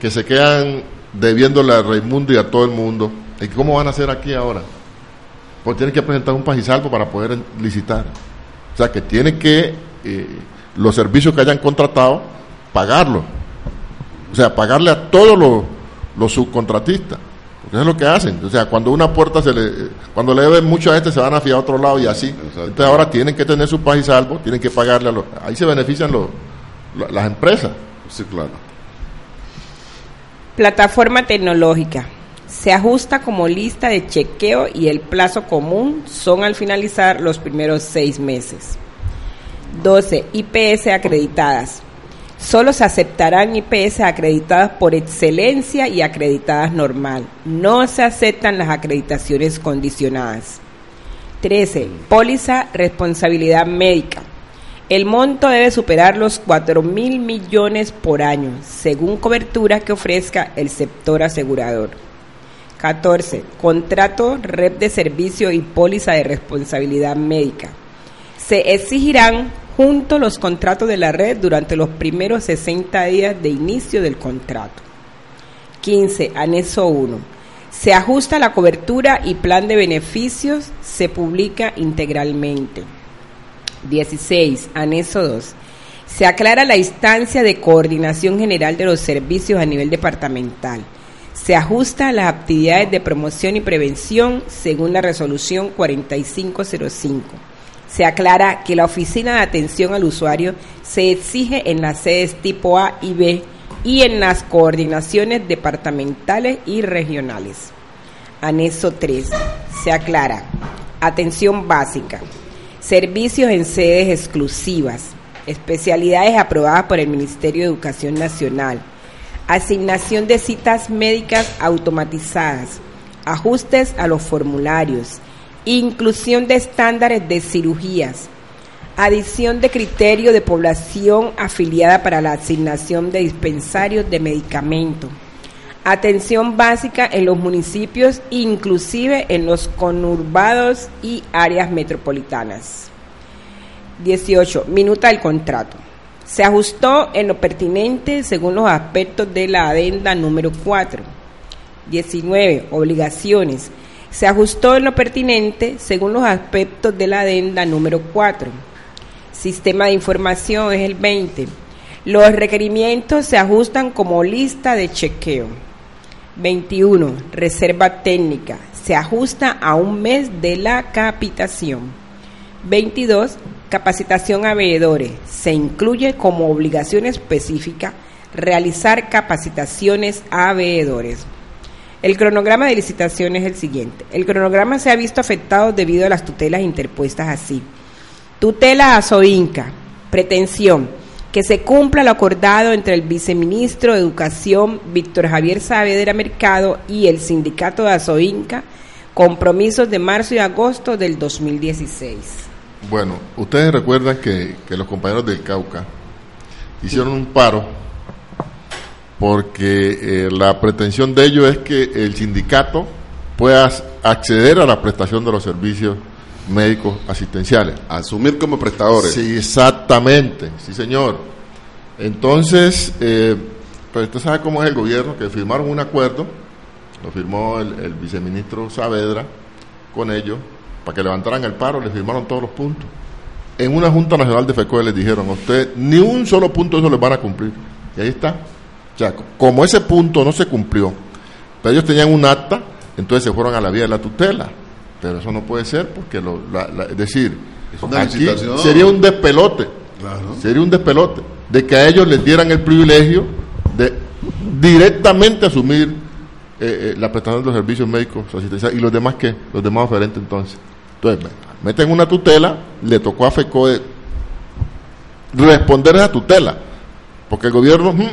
Speaker 6: que se quedan debiéndole a Raimundo y a todo el mundo, ¿y cómo van a hacer aquí ahora? Pues tienen que presentar un pajisalvo para poder licitar. O sea, que tienen que eh, los servicios que hayan contratado, pagarlos. O sea, pagarle a todos los, los subcontratistas. Porque eso es lo que hacen. O sea, cuando una puerta se le... Cuando le deben mucho a este, se van a fiar a otro lado y así.
Speaker 9: Exacto.
Speaker 6: Entonces ahora tienen que tener su paz y salvo, tienen que pagarle a los... Ahí se benefician los, la- las empresas.
Speaker 9: Sí, claro.
Speaker 7: Plataforma tecnológica. Se ajusta como lista de chequeo y el plazo común son al finalizar los primeros seis meses. 12. IPS acreditadas. Solo se aceptarán IPS acreditadas por excelencia y acreditadas normal. No se aceptan las acreditaciones condicionadas. 13. Póliza responsabilidad médica. El monto debe superar los 4 mil millones por año, según cobertura que ofrezca el sector asegurador. 14. Contrato, red de servicio y póliza de responsabilidad médica. Se exigirán juntos los contratos de la red durante los primeros 60 días de inicio del contrato. 15. Anexo 1. Se ajusta la cobertura y plan de beneficios, se publica integralmente. 16. Anexo 2. Se aclara la instancia de coordinación general de los servicios a nivel departamental. Se ajusta a las actividades de promoción y prevención según la resolución 4505. Se aclara que la oficina de atención al usuario se exige en las sedes tipo A y B y en las coordinaciones departamentales y regionales. Anexo 3. Se aclara. Atención básica. Servicios en sedes exclusivas. Especialidades aprobadas por el Ministerio de Educación Nacional. Asignación de citas médicas automatizadas. Ajustes a los formularios. Inclusión de estándares de cirugías. Adición de criterio de población afiliada para la asignación de dispensarios de medicamentos atención básica en los municipios, inclusive en los conurbados y áreas metropolitanas. 18. Minuta del contrato. Se ajustó en lo pertinente según los aspectos de la adenda número 4. 19. Obligaciones. Se ajustó en lo pertinente según los aspectos de la adenda número 4. Sistema de información es el 20. Los requerimientos se ajustan como lista de chequeo. 21. Reserva técnica. Se ajusta a un mes de la capitación. 22. Capacitación a veedores. Se incluye como obligación específica realizar capacitaciones a veedores. El cronograma de licitación es el siguiente. El cronograma se ha visto afectado debido a las tutelas interpuestas así. Tutela a Soinca. Pretensión. Que se cumpla lo acordado entre el viceministro de Educación, Víctor Javier Saavedra Mercado, y el sindicato de Azoinca, compromisos de marzo y agosto del 2016.
Speaker 6: Bueno, ustedes recuerdan que, los compañeros del Cauca hicieron un paro porque eh, la pretensión de ellos es que el sindicato pueda acceder a la prestación de los servicios médicos asistenciales.
Speaker 9: Asumir como prestadores.
Speaker 6: Sí, exactamente, sí señor. Entonces, eh, pues usted sabe cómo es el gobierno, que firmaron un acuerdo, lo firmó el, el viceministro Saavedra con ellos, para que levantaran el paro, le firmaron todos los puntos. En una Junta Nacional de FECOE les dijeron a usted, ni un solo punto eso les van a cumplir. Y ahí está. O sea, como ese punto no se cumplió, pero ellos tenían un acta, entonces se fueron a la vía de la tutela. Pero eso no puede ser porque, lo, la- la- es decir,
Speaker 9: Es una
Speaker 6: Aquí sería un despelote.
Speaker 9: Claro.
Speaker 6: Sería un despelote de que a ellos les dieran el privilegio de directamente asumir eh, eh, la prestación de los servicios médicos asistenciales y los demás que los demás oferentes entonces. Entonces, meten una tutela, le tocó a FECODE responder a esa tutela, porque el gobierno mm,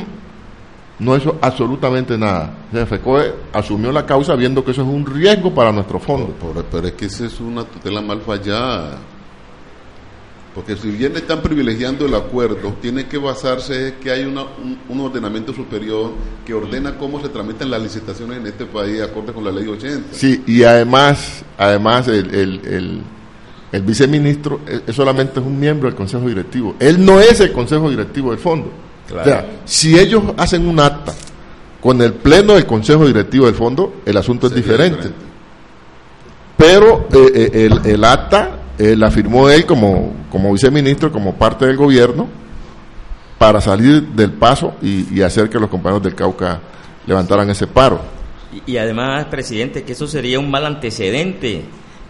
Speaker 6: no hizo absolutamente nada. O sea, FECODE asumió la causa viendo que eso es un riesgo para nuestro fondo.
Speaker 9: Pero, pero es que esa es una tutela mal fallada. Porque si bien están privilegiando el acuerdo, tiene que basarse en que hay una- un, un ordenamiento superior que ordena cómo se tramitan las licitaciones en este país, acorde con la ley 80.
Speaker 6: Sí, y además, además el, el, el- el viceministro es, es solamente es un miembro del consejo directivo. Él no es el consejo directivo del fondo.
Speaker 10: Claro.
Speaker 6: O sea, si ellos hacen un acta con el pleno del consejo directivo del fondo, el asunto es diferente.
Speaker 9: diferente.
Speaker 6: Pero eh, eh, el, el acta eh, la firmó él como, como viceministro, como parte del gobierno, para salir del paso y, y hacer que los compañeros del Cauca levantaran ese paro.
Speaker 10: Y, y además, presidente, que eso sería un mal antecedente,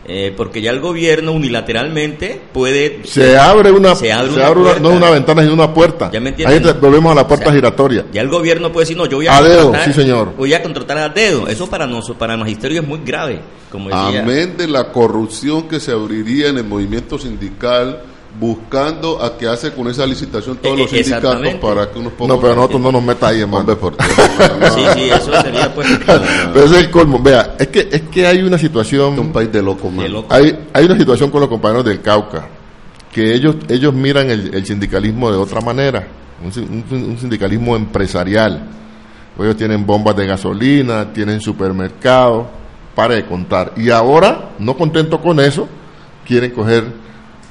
Speaker 10: eh, porque ya el gobierno unilateralmente puede...
Speaker 6: Se abre una,
Speaker 10: se abre
Speaker 6: se
Speaker 10: una
Speaker 6: abre una-
Speaker 10: puerta.
Speaker 6: no una ventana, sino una puerta.
Speaker 10: Ya me entienden.
Speaker 6: Ahí volvemos a la puerta
Speaker 10: O sea,
Speaker 6: giratoria.
Speaker 10: Ya el gobierno puede decir, no, yo voy a,
Speaker 6: A dedo, sí, señor.
Speaker 10: voy a contratar a dedo. Eso para nosotros, para el magisterio es muy grave, como decía.
Speaker 9: Amén de la corrupción que se abriría en el movimiento sindical, buscando a que hace con esa licitación todos
Speaker 10: Eh,
Speaker 9: los
Speaker 10: eh,
Speaker 9: sindicatos para que unos pocos...
Speaker 6: No, pero nosotros no nos meta ahí, hermano.
Speaker 10: Sí, sí, eso sería pues...
Speaker 6: Pero ese es el colmo. Vea, es que, es que hay una situación.
Speaker 9: un país de locos,
Speaker 10: de loco.
Speaker 6: Hay, hay una situación con los compañeros del Cauca, que ellos, ellos miran el, el sindicalismo de otra manera, un, sin- un- un sindicalismo empresarial. Ellos tienen bombas de gasolina, tienen supermercados, para de contar. Y ahora, no contento con eso, quieren coger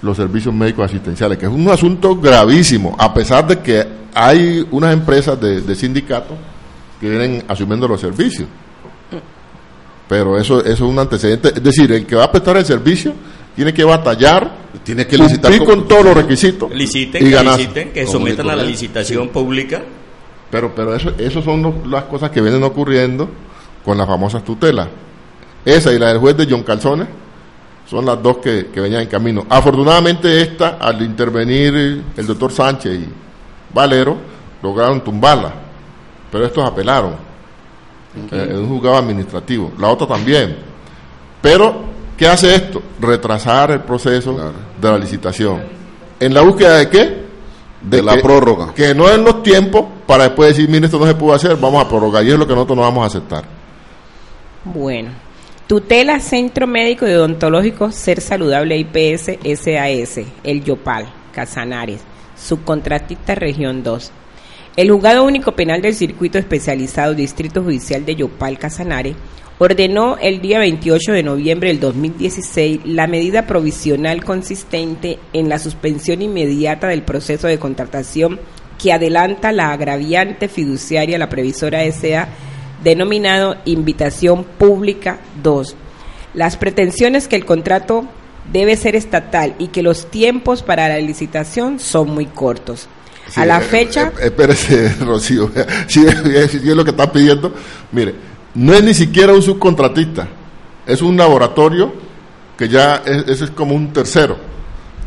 Speaker 6: los servicios médicos asistenciales, que es un asunto gravísimo, a pesar de que hay unas empresas de, de sindicatos que vienen asumiendo los servicios. Pero eso, eso es un antecedente. Es decir, el que va a prestar el servicio tiene que batallar,
Speaker 9: Tiene que licitar
Speaker 6: con todos los requisitos
Speaker 10: Liciten,
Speaker 6: y
Speaker 10: que
Speaker 6: ganar.
Speaker 10: liciten, que sometan a la licitación pública.
Speaker 6: Pero, pero eso, eso son los- las cosas que vienen ocurriendo con las famosas tutelas. Esa y la del juez de John Calzones son las dos que, que venían en camino. Afortunadamente esta, al intervenir el doctor Sánchez y Valero, lograron tumbarla. Pero estos apelaron. eh, en un juzgado administrativo. La otra también. Pero, ¿qué hace esto? Retrasar el proceso
Speaker 9: Claro.
Speaker 6: de la licitación. ¿En la búsqueda de qué?
Speaker 9: De la prórroga.
Speaker 6: Que no en los tiempos para después decir, mire, esto no se pudo hacer, vamos a prorrogar. Y es lo que nosotros no vamos a aceptar.
Speaker 7: Bueno, tutela Centro Médico y Odontológico Ser Saludable IPS SAS, el Yopal, Casanares, subcontratista Región 2. El Juzgado Único Penal del Circuito Especializado Distrito Judicial de Yopal, Casanares, ordenó el día 28 de noviembre del 2016 la medida provisional consistente en la suspensión inmediata del proceso de contratación que adelanta la agraviante fiduciaria la previsora SA denominado Invitación Pública 2. Las pretensiones que el contrato debe ser estatal y que los tiempos para la licitación son muy cortos. a la
Speaker 6: eh,
Speaker 7: fecha,
Speaker 6: eh, espérese, Rocío. Si es, lo que está pidiendo, mire, no es ni siquiera un subcontratista, es un laboratorio que ya es, es como un tercero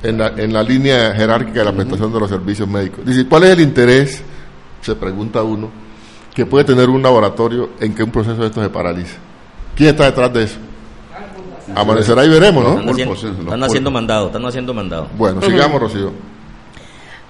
Speaker 6: en la, en la línea jerárquica de la prestación de los servicios médicos. Dice, ¿cuál es el interés? Se pregunta uno, que puede tener un laboratorio en que un proceso de esto se paralice. ¿Quién está detrás de eso? Amanecerá y veremos,
Speaker 10: Están
Speaker 6: ¿no?
Speaker 10: haciendo, están haciendo mandado, están haciendo mandado.
Speaker 6: Bueno, sigamos, Rocío.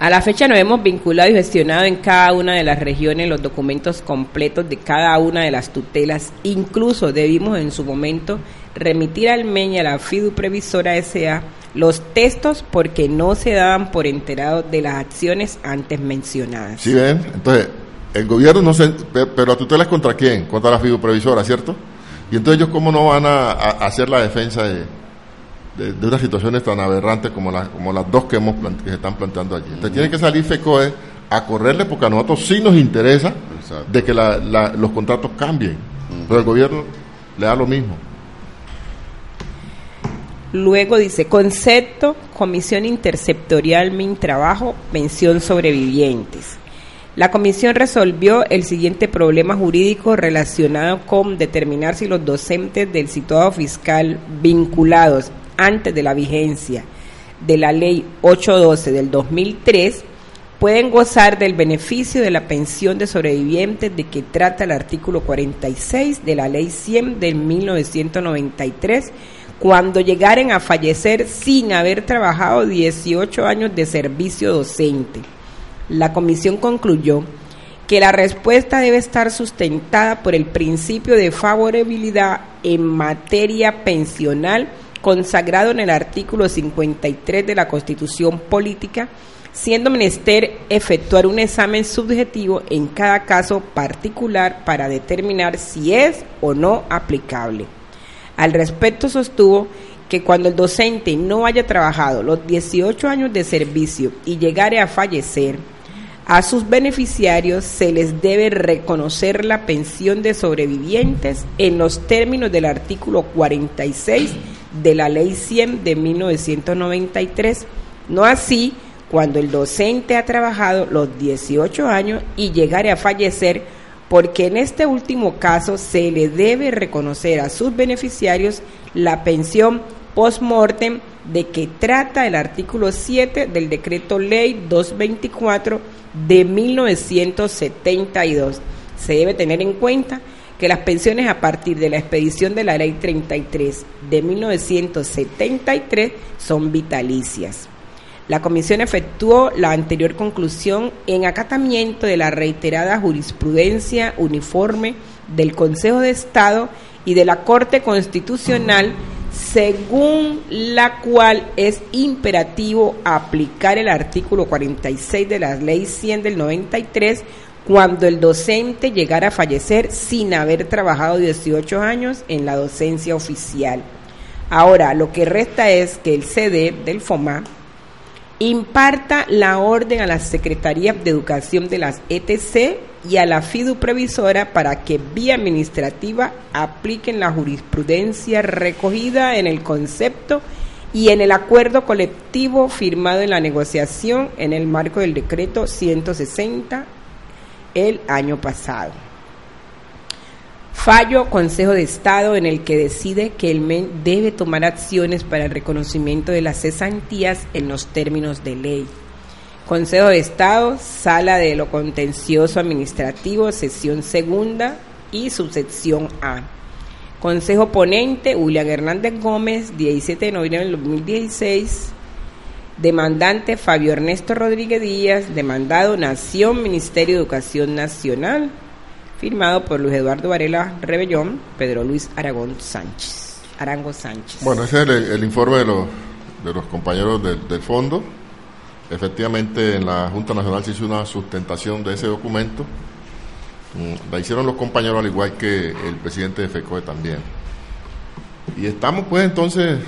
Speaker 7: A la fecha nos hemos vinculado y gestionado en cada una de las regiones los documentos completos de cada una de las tutelas. Incluso debimos en su momento remitir al MEña, a la FIDU Previsora SA, los textos porque no se daban por enterados de las acciones antes mencionadas.
Speaker 6: ¿Sí ven? Entonces, el gobierno no se... pe- Pero la tutela es contra quién? Contra la fiduprevisora, ¿cierto? Y entonces ellos cómo no van a, a hacer la defensa de, de, de unas situaciones tan aberrantes como, las como las dos que, hemos plante- que se están planteando allí. Entonces tiene que salir FECOE a correrle porque a nosotros sí nos interesa
Speaker 9: Exacto.
Speaker 6: de que la- la- los contratos cambien. Pero el gobierno le da lo mismo.
Speaker 7: Luego dice, concepto, Comisión Interceptorial Mintrabajo, Pensión Sobrevivientes. La comisión resolvió el siguiente problema jurídico relacionado con determinar si los docentes del situado fiscal vinculados antes de la vigencia de la Ley 812 del 2003 pueden gozar del beneficio de la pensión de sobrevivientes de que trata el artículo 46 de la Ley 100 de 1993 cuando llegaren a fallecer sin haber trabajado 18 años de servicio docente. La comisión concluyó que la respuesta debe estar sustentada por el principio de favorabilidad en materia pensional consagrado en el artículo 53 de la Constitución Política, siendo menester efectuar un examen subjetivo en cada caso particular para determinar si es o no aplicable. Al respecto sostuvo que cuando el docente no haya trabajado los 18 años de servicio y llegare a fallecer, a sus beneficiarios se les debe reconocer la pensión de sobrevivientes en los términos del artículo 46 de la Ley 100 de 1993, no así cuando el docente ha trabajado los 18 años y llegare a fallecer, porque en este último caso se le debe reconocer a sus beneficiarios la pensión post-mortem de que trata el artículo 7 del decreto ley 224 de 1972. Se debe tener en cuenta que las pensiones a partir de la expedición de la ley 33 de 1973 son vitalicias. La comisión efectuó la anterior conclusión en acatamiento de la reiterada jurisprudencia uniforme del Consejo de Estado y de la Corte Constitucional según la cual es imperativo aplicar el artículo 46 de la Ley 100 del 93 cuando el docente llegara a fallecer sin haber trabajado 18 años en la docencia oficial. Ahora, lo que resta es que el CD del FOMA imparta la orden a las Secretarías de Educación de las ETC y a la FIDU previsora para que vía administrativa apliquen la jurisprudencia recogida en el concepto y en el acuerdo colectivo firmado en la negociación en el marco del decreto 160 el año pasado. Fallo Consejo de Estado en el que decide que el MEN debe tomar acciones para el reconocimiento de las cesantías en los términos de ley. Consejo de Estado, Sala de lo Contencioso Administrativo, sesión segunda y subsección A. Consejo Ponente, William Hernández Gómez, 17 de noviembre del 2016. Demandante Fabio Ernesto Rodríguez Díaz, demandado Nación, Ministerio de Educación Nacional, firmado por Luis Eduardo Varela Rebellón, Pedro Luis Aragón Sánchez. Arango Sánchez.
Speaker 6: Bueno, ese es el, informe de los, de los compañeros del, fondo. Efectivamente, en la Junta Nacional se hizo una sustentación de ese documento. Mm, la hicieron los compañeros al igual que el presidente de FECOE también. Y estamos pues entonces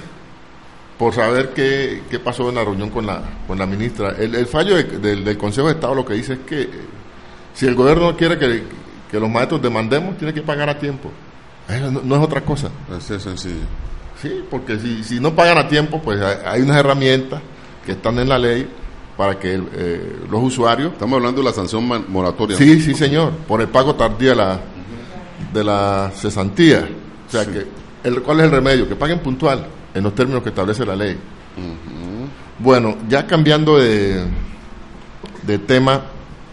Speaker 6: por saber qué, qué, pasó en la reunión con la, con la ministra. El, fallo del, Consejo de Estado lo que dice es que si el gobierno no quiere que, que los maestros demandemos, tiene que pagar a tiempo. No, es otra cosa.
Speaker 9: Es sencillo.
Speaker 6: Sí, porque si, si no pagan a tiempo, pues hay, unas herramientas que están en la ley para que eh, los usuarios...
Speaker 9: Estamos hablando de la sanción moratoria.
Speaker 6: Sí, sí, señor, por el pago tardío de la, de la cesantía. O sea, que el, ¿cuál es el remedio? Que paguen puntual en los términos que establece la ley. Bueno, ya cambiando de, de tema,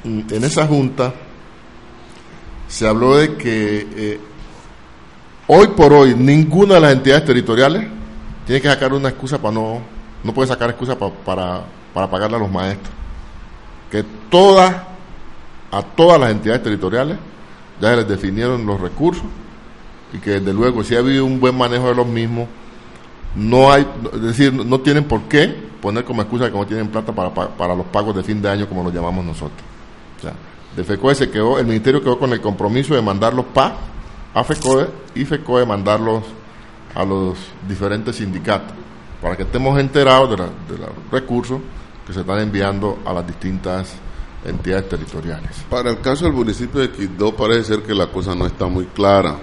Speaker 6: en esa junta se habló de que eh, hoy por hoy ninguna de las entidades territoriales tiene que sacar una excusa para no, no puede sacar excusa para, para pagarle a los maestros. Que todas, a todas las entidades territoriales, ya se les definieron los recursos y que desde luego si ha habido un buen manejo de los mismos, no hay, es decir, no tienen por qué poner como excusa que no tienen plata para, para, los pagos de fin de año como lo llamamos nosotros. De FECOE se quedó, el ministerio quedó con el compromiso de mandarlos pa a FECOE y FECOE mandarlos a los diferentes sindicatos para que estemos enterados de, los recursos que se están enviando a las distintas entidades territoriales.
Speaker 9: Para el caso del municipio de Quito parece ser que la cosa no está muy clara.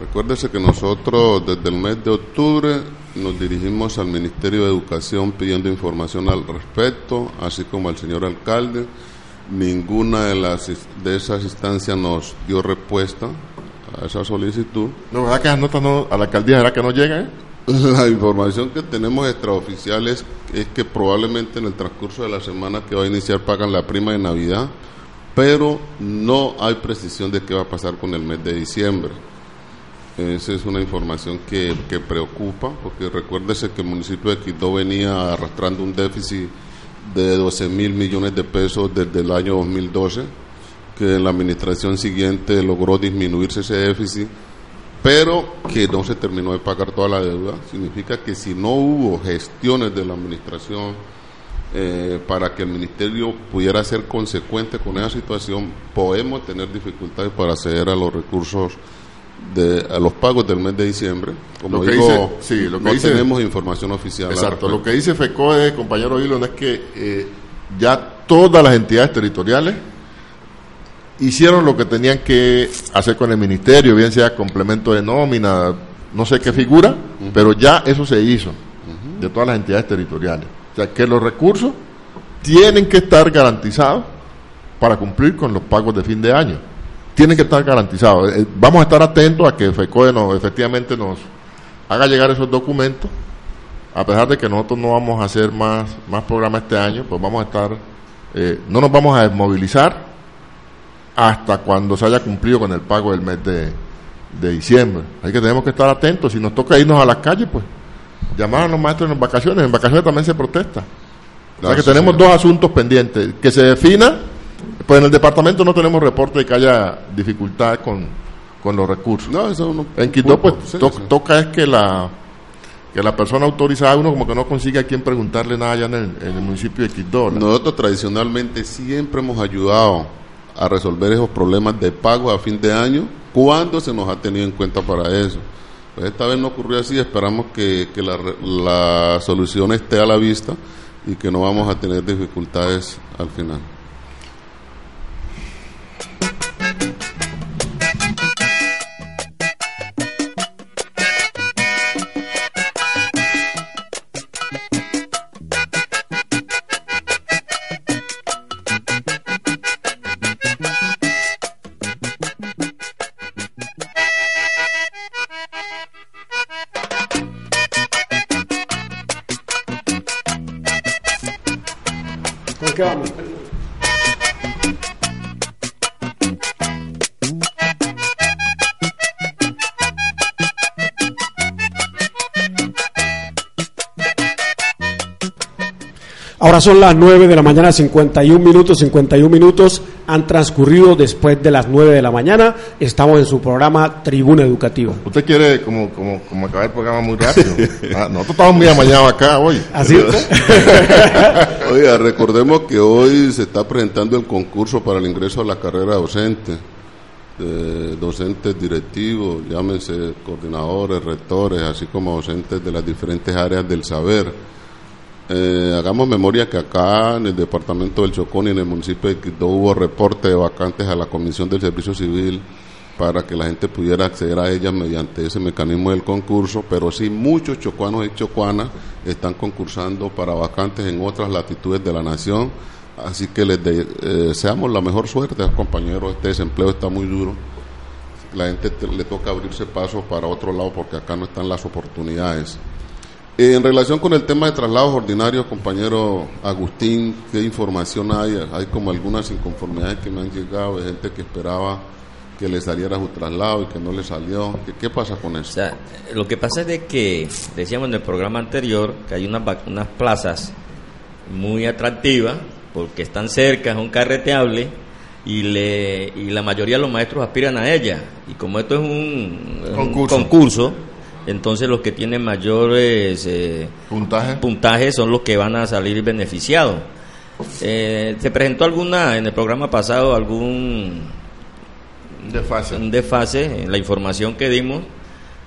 Speaker 9: Recuérdese que nosotros desde el mes de octubre nos dirigimos al Ministerio de Educación pidiendo información al respecto, así como al señor alcalde ninguna de las de esas instancias nos dio respuesta a esa solicitud.
Speaker 6: No, ¿verdad que las notas no, a la alcaldía era que no llegan?
Speaker 9: La información que tenemos extraoficial es, es que probablemente en el transcurso de la semana que va a iniciar pagan la prima de Navidad, pero no hay precisión de qué va a pasar con el mes de diciembre. Esa es una información que, que preocupa, porque recuérdese que el municipio de Quito venía arrastrando un déficit de 12 mil millones de pesos desde el año 2012, que en la administración siguiente logró disminuirse ese déficit, pero que no se terminó de pagar toda la deuda. Significa que si no hubo gestiones de la administración eh, para que el ministerio pudiera ser consecuente con esa situación, podemos tener dificultades para acceder a los recursos de a los pagos del mes de diciembre. Como
Speaker 6: Lo que
Speaker 9: digo,
Speaker 6: dice- sí, lo que
Speaker 9: no
Speaker 6: dice-
Speaker 9: tenemos información oficial. al
Speaker 6: Exacto, lo que dice FECOE, compañero Hilo, es que eh, ya todas las entidades territoriales hicieron lo que tenían que hacer con el ministerio, bien sea complemento de nómina, no sé qué figura, pero ya eso se hizo de todas las entidades territoriales. O sea, que los recursos tienen que estar garantizados para cumplir con los pagos de fin de año. Tienen que estar garantizados. Eh, Vamos a estar atentos a que FECOE nos, efectivamente nos haga llegar esos documentos a pesar de que nosotros no vamos a hacer más, más programas este año, pues vamos a estar, eh, no nos vamos a desmovilizar hasta cuando se haya cumplido con el pago del mes de, de diciembre. Así que tenemos que estar atentos. Si nos toca irnos a las calles, pues llamar a los maestros en vacaciones. En vacaciones también se protesta. O sea que tenemos dos asuntos pendientes. Que se defina, pues en el departamento no tenemos reporte de que haya dificultades con, con los recursos.
Speaker 9: No, eso no.
Speaker 6: En Quito, pues,
Speaker 9: Sí,
Speaker 6: to-
Speaker 9: sí.
Speaker 6: toca es que la que la persona autorizada, uno como que no consigue a quien preguntarle nada allá en el, en el municipio de Quito.
Speaker 9: Nosotros tradicionalmente siempre hemos ayudado a resolver esos problemas de pago a fin de año cuando se nos ha tenido en cuenta para eso. Pues esta vez no ocurrió así, esperamos que, que la, la solución esté a la vista y que no vamos a tener dificultades al final.
Speaker 5: Son las 9 de la mañana, 51 minutos, 51 minutos han transcurrido después de las 9 de la mañana. Estamos en su programa Tribuna Educativa.
Speaker 6: Usted quiere como, como, como acabar el programa muy rápido. Ah, nosotros estamos muy amañados acá hoy.
Speaker 5: ¿Así?
Speaker 9: Oiga, recordemos que hoy se está presentando el concurso para el ingreso a la carrera docente. de docentes directivos, llámense coordinadores, rectores, así como docentes de las diferentes áreas del saber. Eh, hagamos memoria que acá en el departamento del Chocón y en el municipio de Quito hubo reporte de vacantes a la Comisión del Servicio Civil para que la gente pudiera acceder a ellas mediante ese mecanismo del concurso, pero sí muchos chocuanos y chocuanas están concursando para vacantes en otras latitudes de la nación, así que les de- eh, deseamos la mejor suerte, compañeros, este desempleo está muy duro, la gente te- le toca abrirse paso para otro lado porque acá no están las oportunidades. En relación con el tema de traslados ordinarios, compañero Agustín, ¿qué información hay? Hay como algunas inconformidades que me han llegado de gente que esperaba que le saliera su traslado y que no le salió. ¿Qué, qué pasa con
Speaker 10: O
Speaker 9: eso?
Speaker 10: sea, lo que pasa es de que decíamos en el programa anterior que hay unas, vac- unas plazas muy atractivas porque están cerca, son carreteables y, le, y la mayoría de los maestros aspiran a ellas. Y como esto es un un
Speaker 6: Concurso.
Speaker 10: Entonces los que tienen mayores eh,
Speaker 6: Puntaje.
Speaker 10: puntajes son los que van a salir beneficiados. Eh, ¿Se presentó alguna, en el programa pasado, algún
Speaker 6: De fase.
Speaker 10: un desfase en la información que dimos,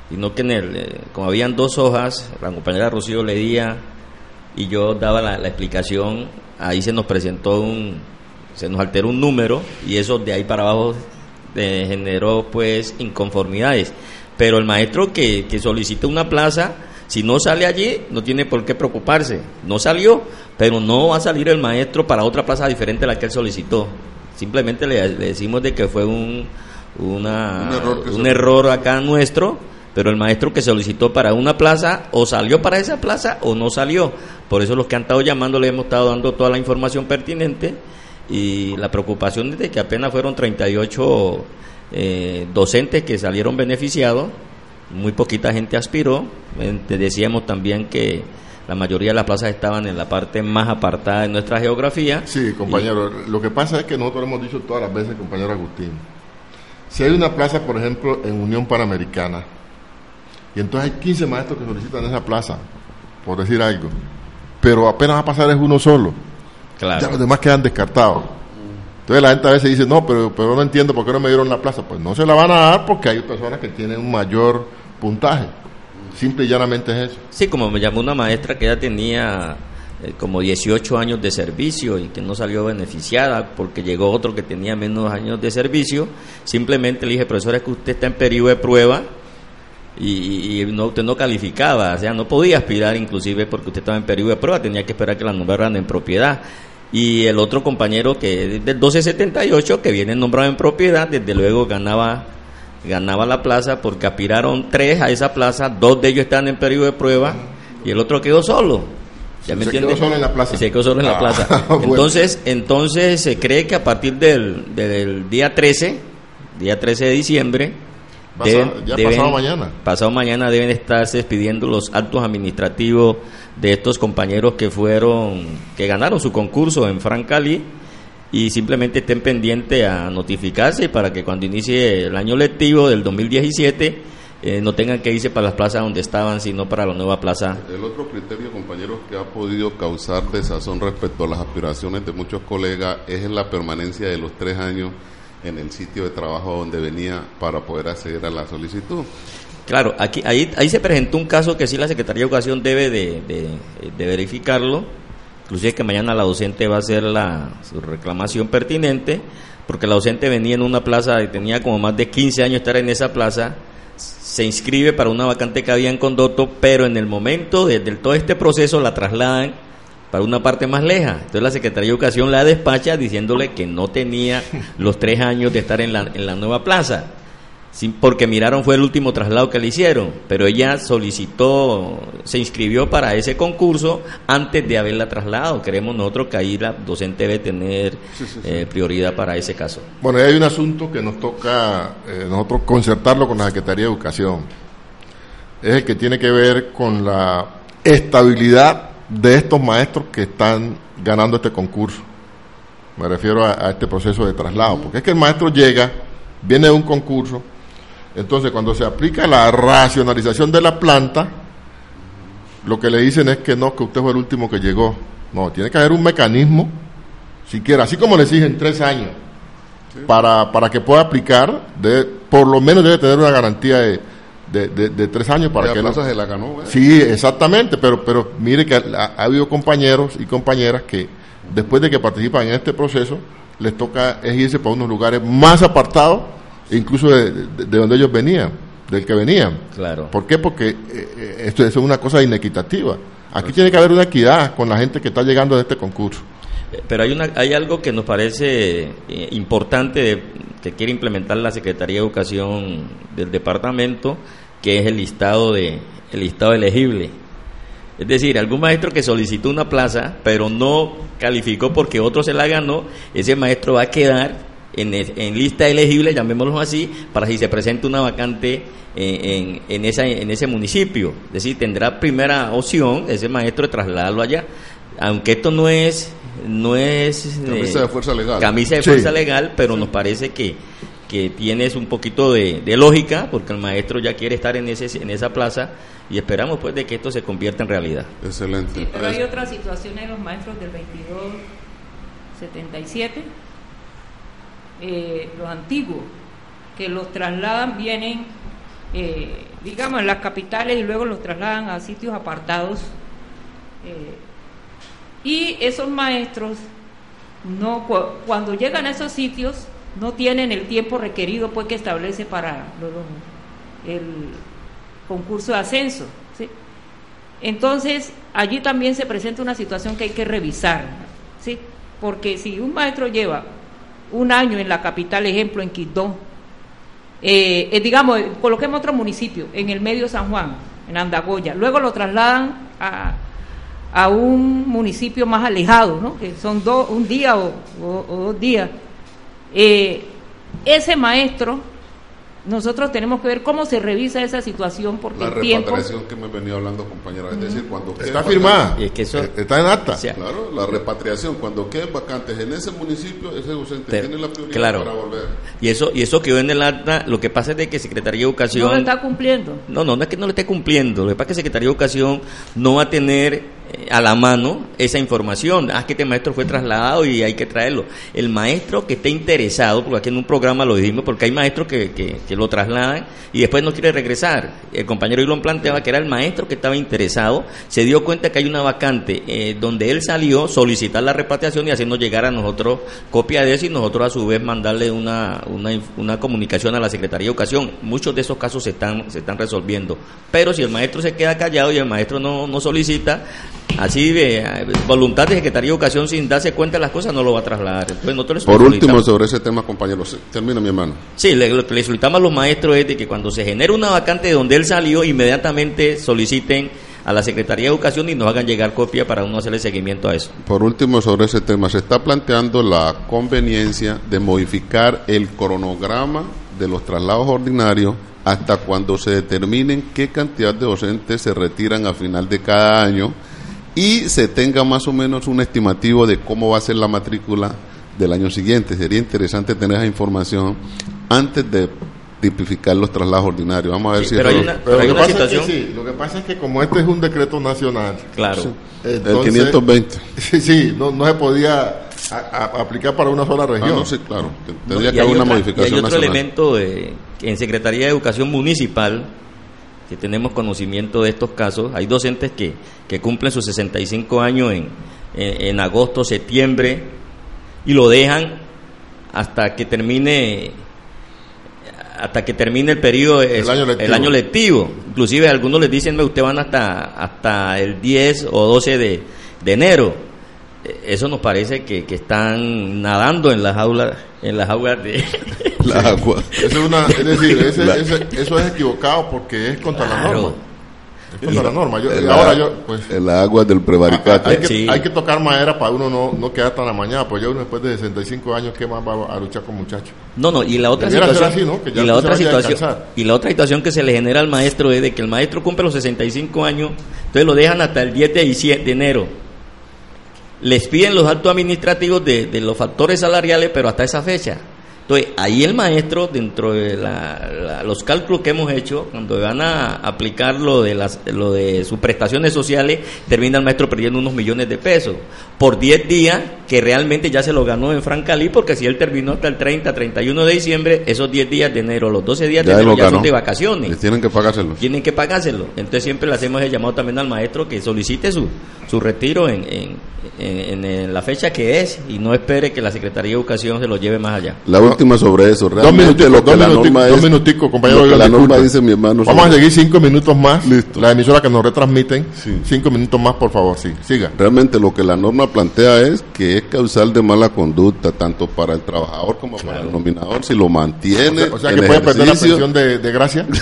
Speaker 10: sino que en el, eh, como habían dos hojas, la compañera Rocío leía y yo daba la, la explicación, ahí se nos presentó un, se nos alteró un número y eso de ahí para abajo eh, generó pues inconformidades. Pero el maestro que, que solicita una plaza, si no sale allí, no tiene por qué preocuparse. No salió, pero no va a salir el maestro para otra plaza diferente a la que él solicitó. Simplemente le, le decimos de que fue un, una-
Speaker 6: Un error
Speaker 10: un error acá nuestro pero el maestro que solicitó para una plaza o salió para esa plaza o no salió. Por eso los que han estado llamando le hemos estado dando toda la información pertinente y la preocupación es de que apenas fueron 38 eh, docentes que salieron beneficiados, muy poquita gente aspiró, te decíamos también que la mayoría de las plazas estaban en la parte más apartada de nuestra geografía.
Speaker 6: Sí, compañero, lo que pasa es que nosotros lo hemos dicho todas las veces, compañero Agustín. Si hay una plaza, por ejemplo, en Unión Panamericana, y entonces hay 15 maestros que solicitan esa plaza, por decir algo, pero apenas va a pasar es uno solo.
Speaker 10: Claro.
Speaker 6: Ya los demás quedan descartados. Entonces la gente a veces dice, no, pero, pero no entiendo por qué no me dieron la plaza. Pues no se la van a dar porque hay personas que tienen un mayor puntaje. Simple y llanamente es eso.
Speaker 10: Sí, como me llamó una maestra que ya tenía eh, como 18 años de servicio y que no salió beneficiada porque llegó otro que tenía menos años de servicio, simplemente le dije, profesora, es que usted está en periodo de prueba y, no, usted no calificaba, o sea, no podía aspirar inclusive porque usted estaba en periodo de prueba, tenía que esperar que la nombraran en propiedad. Y el otro compañero que es del 1278, que viene nombrado en propiedad, desde luego ganaba ganaba la plaza porque aspiraron tres a esa plaza, dos de ellos están en periodo de prueba y el otro quedó solo. ¿Ya me
Speaker 6: Se
Speaker 10: entiende?
Speaker 6: quedó solo en la plaza.
Speaker 10: Se quedó solo en la
Speaker 6: Ah,
Speaker 10: plaza.
Speaker 6: bueno.
Speaker 10: Entonces, entonces se cree que a partir del, del día 13, día 13 de diciembre,
Speaker 6: Pasa- ya pasado mañana.
Speaker 10: pasado mañana deben estarse despidiendo los actos administrativos de estos compañeros que fueron, que ganaron su concurso en Francali y simplemente estén pendientes a notificarse para que cuando inicie el año lectivo del 2017 eh, no tengan que irse para las plazas donde estaban, sino para la nueva plaza.
Speaker 9: El otro criterio, compañeros, que ha podido causar desazón respecto a las aspiraciones de muchos colegas es en la permanencia de los tres años en el sitio de trabajo donde venía para poder acceder a la solicitud.
Speaker 10: Claro, aquí ahí, ahí se presentó un caso que sí la Secretaría de Educación debe de, de- de verificarlo, inclusive que mañana la docente va a hacer la su reclamación pertinente, porque la docente venía en una plaza y tenía como más de 15 años estar en esa plaza, se inscribe para una vacante que había en Condoto, pero en el momento de, de todo este proceso la trasladan para una parte más leja. Entonces la Secretaría de Educación la despacha diciéndole que no tenía los tres años de estar en la, en la nueva plaza. Porque miraron fue el último traslado que le hicieron, pero ella solicitó, se inscribió para ese concurso antes de haberla trasladado. Creemos nosotros que ahí la docente debe tener eh, prioridad para ese caso.
Speaker 6: Bueno, hay un asunto que nos toca eh, nosotros concertarlo con la Secretaría de Educación. Es el que tiene que ver con la estabilidad de estos maestros que están ganando este concurso. Me refiero a, a este proceso de traslado, porque es que el maestro llega, viene de un concurso, entonces cuando se aplica la racionalización de la planta, lo que le dicen es que no, que usted fue el último que llegó. No, tiene que haber un mecanismo, siquiera, así como le exigen tres años, para, para que pueda aplicar, de, por lo menos debe tener una garantía de, de, de- de tres años para
Speaker 9: La
Speaker 6: que no-
Speaker 9: plaza se la ganó.
Speaker 6: Sí, exactamente, pero, pero mire que ha, ha habido compañeros y compañeras que después de que participan en este proceso, les toca es irse para unos lugares más apartados, incluso de, de- de donde ellos venían, del que venían.
Speaker 10: Claro.
Speaker 6: ¿Por qué? Porque eh, eh, esto, eso es una cosa inequitativa. Aquí tiene que haber una equidad con la gente que está llegando a este concurso.
Speaker 10: Eh, Pero hay, una, hay algo que nos parece eh, importante que quiere implementar la Secretaría de Educación del departamento, que es el listado de el listado elegible. Es decir, algún maestro que solicitó una plaza, pero no calificó porque otro se la ganó, ese maestro va a quedar en, en lista elegible, llamémoslo así, para si se presenta una vacante en, en, en esa, en ese municipio. Es decir, tendrá primera opción ese maestro de trasladarlo allá. Aunque esto no es no es
Speaker 9: Camisa
Speaker 10: eh,
Speaker 9: de fuerza legal.
Speaker 10: camisa de
Speaker 6: Sí.
Speaker 10: fuerza legal, pero nos parece que, que tienes un poquito de, de lógica, porque el maestro ya quiere estar en, ese, en esa plaza y esperamos pues de que esto se convierta en realidad.
Speaker 9: Excelente.
Speaker 8: Sí, pero hay otras situaciones de los maestros del 2277, eh, los antiguos, que los trasladan, vienen, eh, digamos, en las capitales y luego los trasladan a sitios apartados. eh, y esos maestros, no cu- cuando llegan a esos sitios, no tienen el tiempo requerido pues que establece para el concurso de ascenso. ¿sí? Entonces, allí también se presenta una situación que hay que revisar, ¿sí? Porque si un maestro lleva un año en la capital, ejemplo, en Quito, eh, eh, digamos, coloquemos otro municipio, en el medio San Juan, en Andagoya, luego lo trasladan a, a un municipio más alejado, ¿no? que son dos, un día o, o- o dos días, eh, ese maestro, nosotros tenemos que ver cómo se revisa esa situación porque
Speaker 9: La
Speaker 8: el tiempo...
Speaker 9: que me venía hablando, compañera. Es decir, cuando
Speaker 6: Está firmada.
Speaker 10: Es que eso-
Speaker 6: Eh, Está en acta.
Speaker 9: Claro, la repatriación. Cuando queden vacantes en ese municipio, ese docente
Speaker 10: Te-
Speaker 9: tiene la prioridad
Speaker 10: claro.
Speaker 9: para volver.
Speaker 10: Y eso, y eso quedó en el acta, lo que pasa es de que Secretaría de Educación...
Speaker 8: no lo está cumpliendo.
Speaker 10: No, no, no es que no lo esté cumpliendo. Lo que pasa es que Secretaría de Educación no va a tener a la mano esa información. Ah, que este maestro fue trasladado y hay que traerlo. El maestro que esté interesado, porque aquí en un programa lo dijimos, porque hay maestros que, que, lo trasladan y después no quiere regresar. El compañero Ilon planteaba que era el maestro que estaba interesado, se dio cuenta que hay una vacante eh, donde él salió, solicitar la repatriación y hacernos llegar a nosotros copia de eso y nosotros a su vez mandarle una, una, una comunicación a la Secretaría de Educación. Muchos de esos casos se están, se están resolviendo. Pero si el maestro se queda callado y el maestro no, no solicita, así de eh, voluntad de Secretaría de Educación sin darse cuenta de las cosas no lo va a trasladar. Entonces nosotros
Speaker 9: Por último, sobre ese tema, compañero, termina mi hermano.
Speaker 10: Sí, le- lo que le solicitamos a los maestros es de que cuando se genere una vacante de donde él salió, inmediatamente soliciten a la Secretaría de Educación y nos hagan llegar copia para uno hacerle seguimiento a eso.
Speaker 9: Por último, sobre ese tema, se está planteando la conveniencia de modificar el cronograma de los traslados ordinarios hasta cuando se determinen qué cantidad de docentes se retiran a final de cada año y se tenga más o menos un estimativo de cómo va a ser la matrícula del año siguiente. Sería interesante tener esa información antes de tipificar los traslados ordinarios. Vamos a ver
Speaker 10: Sí,
Speaker 9: si
Speaker 10: pero hay una-
Speaker 6: Pero
Speaker 10: Pero
Speaker 6: lo
Speaker 10: hay
Speaker 6: que,
Speaker 10: una
Speaker 6: pasa
Speaker 10: situación-
Speaker 6: es que sí, lo que pasa es que como este es un decreto nacional,
Speaker 10: Claro.
Speaker 9: el
Speaker 6: entonces-
Speaker 9: 520.
Speaker 6: sí, sí, no, no se podía a- a- aplicar para una sola
Speaker 9: Ah,
Speaker 6: región.
Speaker 9: no, sí, claro. Tendría
Speaker 10: y
Speaker 9: que
Speaker 10: hay
Speaker 9: haber una
Speaker 10: otra-
Speaker 9: modificación
Speaker 10: Y hay otro
Speaker 9: nacional.
Speaker 10: elemento de, en Secretaría de Educación Municipal, que tenemos conocimiento de estos casos, hay docentes que, que cumplen sus 65 años en, en, en agosto, septiembre, y lo dejan hasta que termine hasta que termine el periodo
Speaker 6: El año lectivo.
Speaker 10: el año lectivo. inclusive algunos les dicen "Ve, usted van hasta hasta el 10 o 12 de, de enero eso nos parece que, que están nadando en las aulas en las aulas de
Speaker 9: La agua.
Speaker 6: Es, una, es decir, ese-
Speaker 9: La-
Speaker 6: ese- eso es equivocado porque es contra la norma. Es contra la norma. Yo-
Speaker 9: El,
Speaker 6: ahora yo, pues,
Speaker 9: el agua del prevaricato.
Speaker 6: hay que,
Speaker 10: Sí.
Speaker 6: hay que tocar madera para uno no, no quedar tan amañado, pues ya uno después de 65 años, ¿qué más va a luchar con muchachos?
Speaker 10: No, no, y la otra
Speaker 6: Debiera
Speaker 10: situación,
Speaker 6: así, ¿no? Que ya
Speaker 10: y la otra situación, y la otra situación que se le genera al maestro es de que el maestro cumple los 65 años, entonces lo dejan hasta el 10 de, de enero. Les piden los actos administrativos de, de los factores salariales, pero hasta esa fecha. Entonces, ahí el maestro, dentro de la- la- los cálculos que hemos hecho, cuando van a aplicar lo de, las, lo de sus prestaciones sociales, termina el maestro perdiendo unos millones de pesos por 10 días que realmente ya se lo ganó en Francalí, porque si él terminó hasta el 30, 31 de diciembre, esos 10 días de enero, los 12 días de
Speaker 9: Ya
Speaker 10: enero ya son de vacaciones
Speaker 9: Les tienen que pagárselo.
Speaker 10: tienen que pagárselo. Entonces siempre le hacemos el llamado también al maestro que solicite su, su retiro en, en, en- en la fecha que es y no espere que la Secretaría de Educación se lo lleve más allá.
Speaker 9: La última sobre eso. Realmente
Speaker 6: minuticos,
Speaker 9: lo que
Speaker 6: dos
Speaker 9: la
Speaker 6: minuticos,
Speaker 9: norma
Speaker 6: dos
Speaker 9: es-
Speaker 6: minuticos, compañero,
Speaker 9: lo que
Speaker 6: yo
Speaker 9: la norma dice mi hermano.
Speaker 6: Vamos a seguir cinco minutos más.
Speaker 9: Listo.
Speaker 6: La emisora que nos retransmiten.
Speaker 9: Sí.
Speaker 6: Cinco minutos más, por favor, sí. Siga.
Speaker 9: Realmente lo que la norma plantea es que es causal de mala conducta, tanto para el trabajador como para el nominador, si lo mantiene.
Speaker 6: O sea, o sea
Speaker 9: en
Speaker 6: que puede perder la pensión de, de gracia.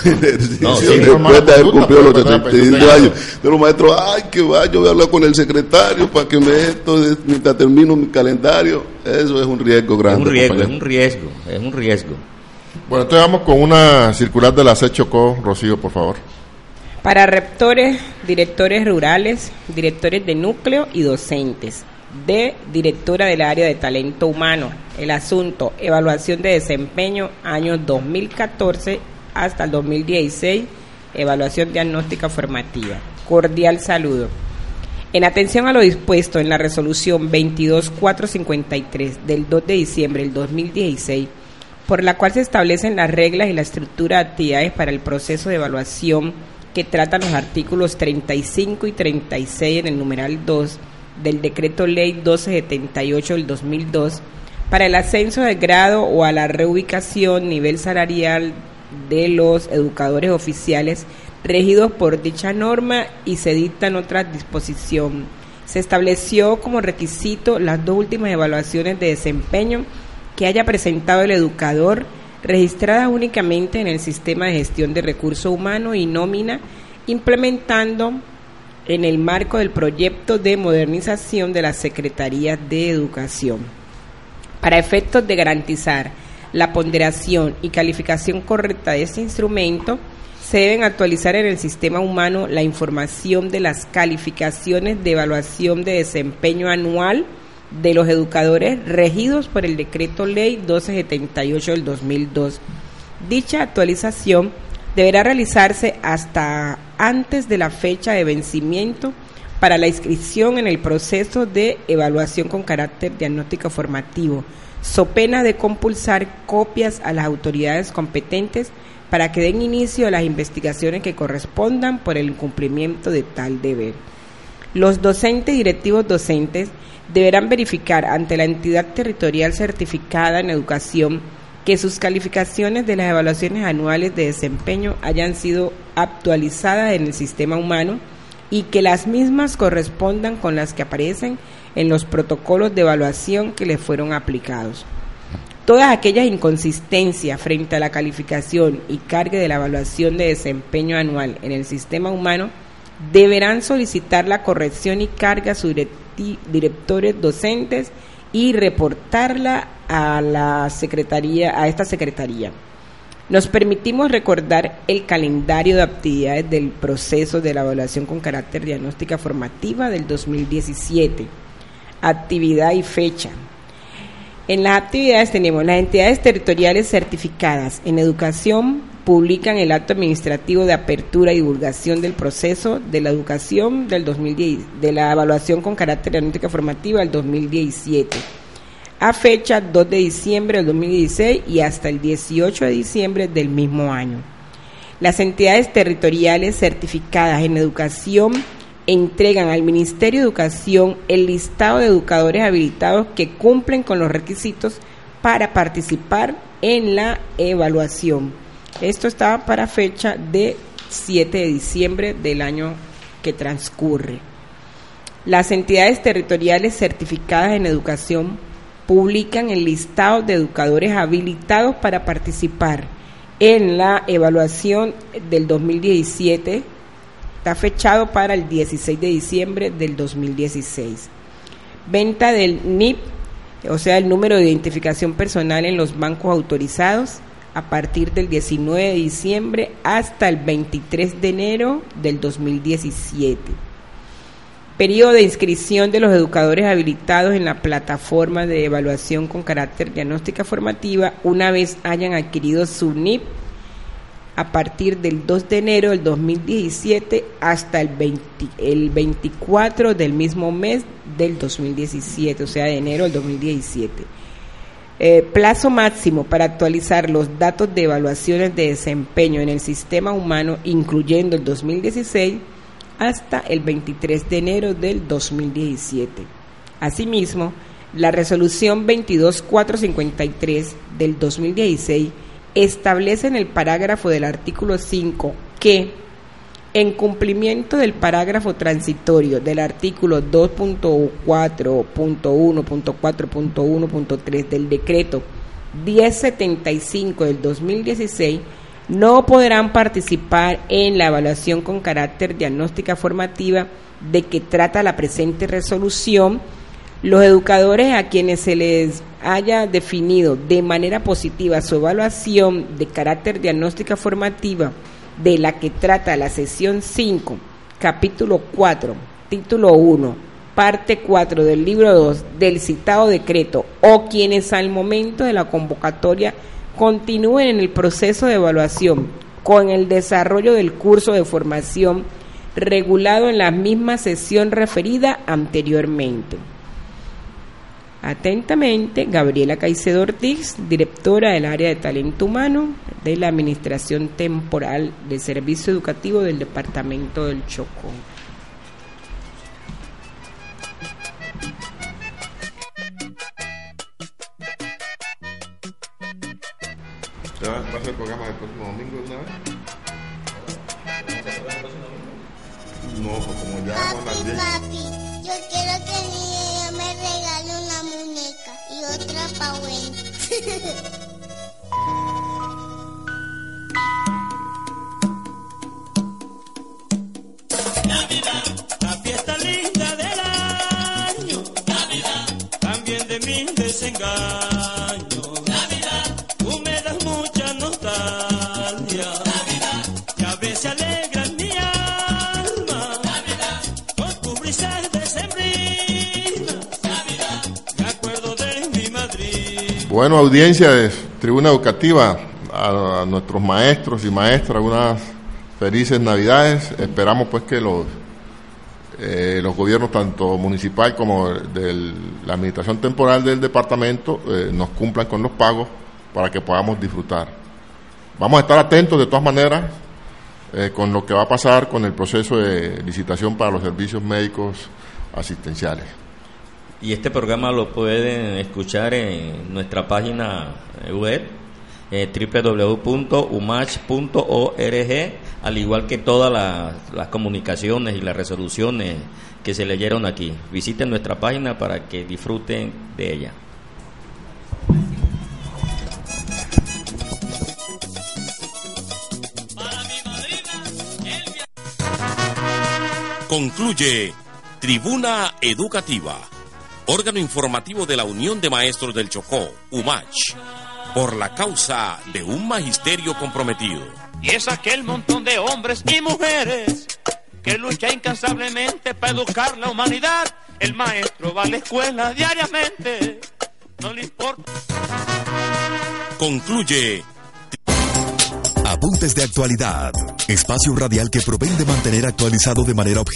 Speaker 10: No, sí,
Speaker 9: después de haber
Speaker 6: conducta,
Speaker 9: cumplido los
Speaker 6: puede perder la
Speaker 9: 75
Speaker 6: pensión.
Speaker 9: años. De los maestros, ay, que va, yo voy a hablar con el secretario para que me esto, mientras termino mi calendario. Eso es un riesgo
Speaker 10: Es
Speaker 9: grande.
Speaker 10: un riesgo, es un riesgo, es un riesgo.
Speaker 6: Bueno, entonces vamos con una circular de la SED Chocó, Rocío, por favor.
Speaker 7: Para rectores, directores rurales, directores de núcleo y docentes. De directora del área de talento humano. El asunto, evaluación de desempeño año 2014 hasta el 2016, evaluación diagnóstica formativa. Cordial saludo. En atención a lo dispuesto en la resolución 22453 del 2 de diciembre del 2016, por la cual se establecen las reglas y la estructura de actividades para el proceso de evaluación que tratan los artículos 35 y 36 en el numeral 2 del decreto ley 1278 del 2002 para el ascenso de grado o a la reubicación nivel salarial de los educadores oficiales regidos por dicha norma y se dictan otras disposición. Se estableció como requisito las dos últimas evaluaciones de desempeño que haya presentado el educador registradas únicamente en el sistema de gestión de recursos humanos y nómina, implementando en el marco del proyecto de modernización de la Secretaría de Educación. Para efectos de garantizar la ponderación y calificación correcta de este instrumento, se deben actualizar en el sistema humano la información de las calificaciones de evaluación de desempeño anual de los educadores regidos por el decreto ley 1278 del 2002. Dicha actualización deberá realizarse hasta antes de la fecha de vencimiento para la inscripción en el proceso de evaluación con carácter diagnóstico formativo, so pena de compulsar copias a las autoridades competentes para que den inicio a las investigaciones que correspondan por el incumplimiento de tal deber. Los docentes y directivos docentes deberán verificar ante la entidad territorial certificada en educación que sus calificaciones de las evaluaciones anuales de desempeño hayan sido actualizadas en el sistema humano y que las mismas correspondan con las que aparecen en los protocolos de evaluación que les fueron aplicados. Todas aquellas inconsistencias frente a la calificación y carga de la evaluación de desempeño anual en el sistema humano deberán solicitar la corrección y carga a sus directores docentes y reportarla a la secretaría, a esta secretaría. Nos permitimos recordar el calendario de actividades del proceso de la evaluación con carácter diagnóstica formativa del 2017. Actividad y fecha. En las actividades tenemos las entidades territoriales certificadas en educación publican el acto administrativo de apertura y divulgación del proceso de la educación del 2010, de la evaluación con carácter analítica formativa del 2017 a fecha 2 de diciembre del 2016 y hasta el 18 de diciembre del mismo año. Las entidades territoriales certificadas en educación entregan al Ministerio de Educación el listado de educadores habilitados que cumplen con los requisitos para participar en la evaluación. Esto está para fecha de 7 de diciembre del año que transcurre. Las entidades territoriales certificadas en educación publican el listado de educadores habilitados para participar en la evaluación del 2017 Está fechado para el 16 de diciembre del 2016. Venta del NIP, o sea, el número de identificación personal en los bancos autorizados a partir del 19 de diciembre hasta el 23 de enero del 2017. Periodo de inscripción de los educadores habilitados en la plataforma de evaluación con carácter diagnóstica formativa una vez hayan adquirido su NIP a partir del 2 de enero del 2017 hasta el, el 24 del mismo mes del 2017, o sea, de enero del 2017. Eh, plazo máximo para actualizar los datos de evaluaciones de desempeño en el sistema humano, incluyendo el 2016, hasta el 23 de enero del 2017. Asimismo, la resolución 22453 del 2016 establece en el parágrafo del artículo 5 que, en cumplimiento del parágrafo transitorio del artículo 2.4.1.4.1.3 del decreto 1075 del 2016, no podrán participar en la evaluación con carácter diagnóstica formativa de que trata la presente resolución los educadores a quienes se les haya definido de manera positiva su evaluación de carácter diagnóstica formativa de la que trata la sesión 5, capítulo 4, título 1, parte 4 del libro 2 del citado decreto o quienes al momento de la convocatoria continúen en el proceso de evaluación con el desarrollo del curso de formación regulado en la misma sesión referida anteriormente. Atentamente, Gabriela Caicedo Ortiz, directora del área de talento humano de la Administración Temporal de Servicio Educativo del Departamento del Chocó.
Speaker 6: ¿Va a ser el programa del próximo domingo una vez? No, pues como ya vamos a las 10.
Speaker 11: Papi, yo quiero que
Speaker 4: Navidad, la fiesta linda del año. Navidad, también de mil desengaños.
Speaker 6: Bueno, audiencia de Tribuna Educativa, a, nuestros maestros y maestras, unas felices Navidades. Esperamos pues que los eh, los gobiernos tanto municipal como de la administración temporal del departamento eh, nos cumplan con los pagos para que podamos disfrutar. Vamos a estar atentos de todas maneras eh, con lo que va a pasar con el proceso de licitación para los servicios médicos asistenciales.
Speaker 10: Y este programa lo pueden escuchar en nuestra página web eh, www.umach.org, al igual que todas las, las comunicaciones y las resoluciones que se leyeron aquí. Visiten nuestra página para que disfruten de ella.
Speaker 3: Concluye Tribuna Educativa, órgano informativo de la Unión de Maestros del Chocó, UMACH, por la causa de un magisterio comprometido.
Speaker 4: Y es aquel montón de hombres y mujeres que lucha incansablemente para educar la humanidad. El maestro va a la escuela diariamente, no le importa.
Speaker 3: Concluye
Speaker 2: Apuntes de actualidad. Espacio radial que provee de mantener actualizado de manera objetiva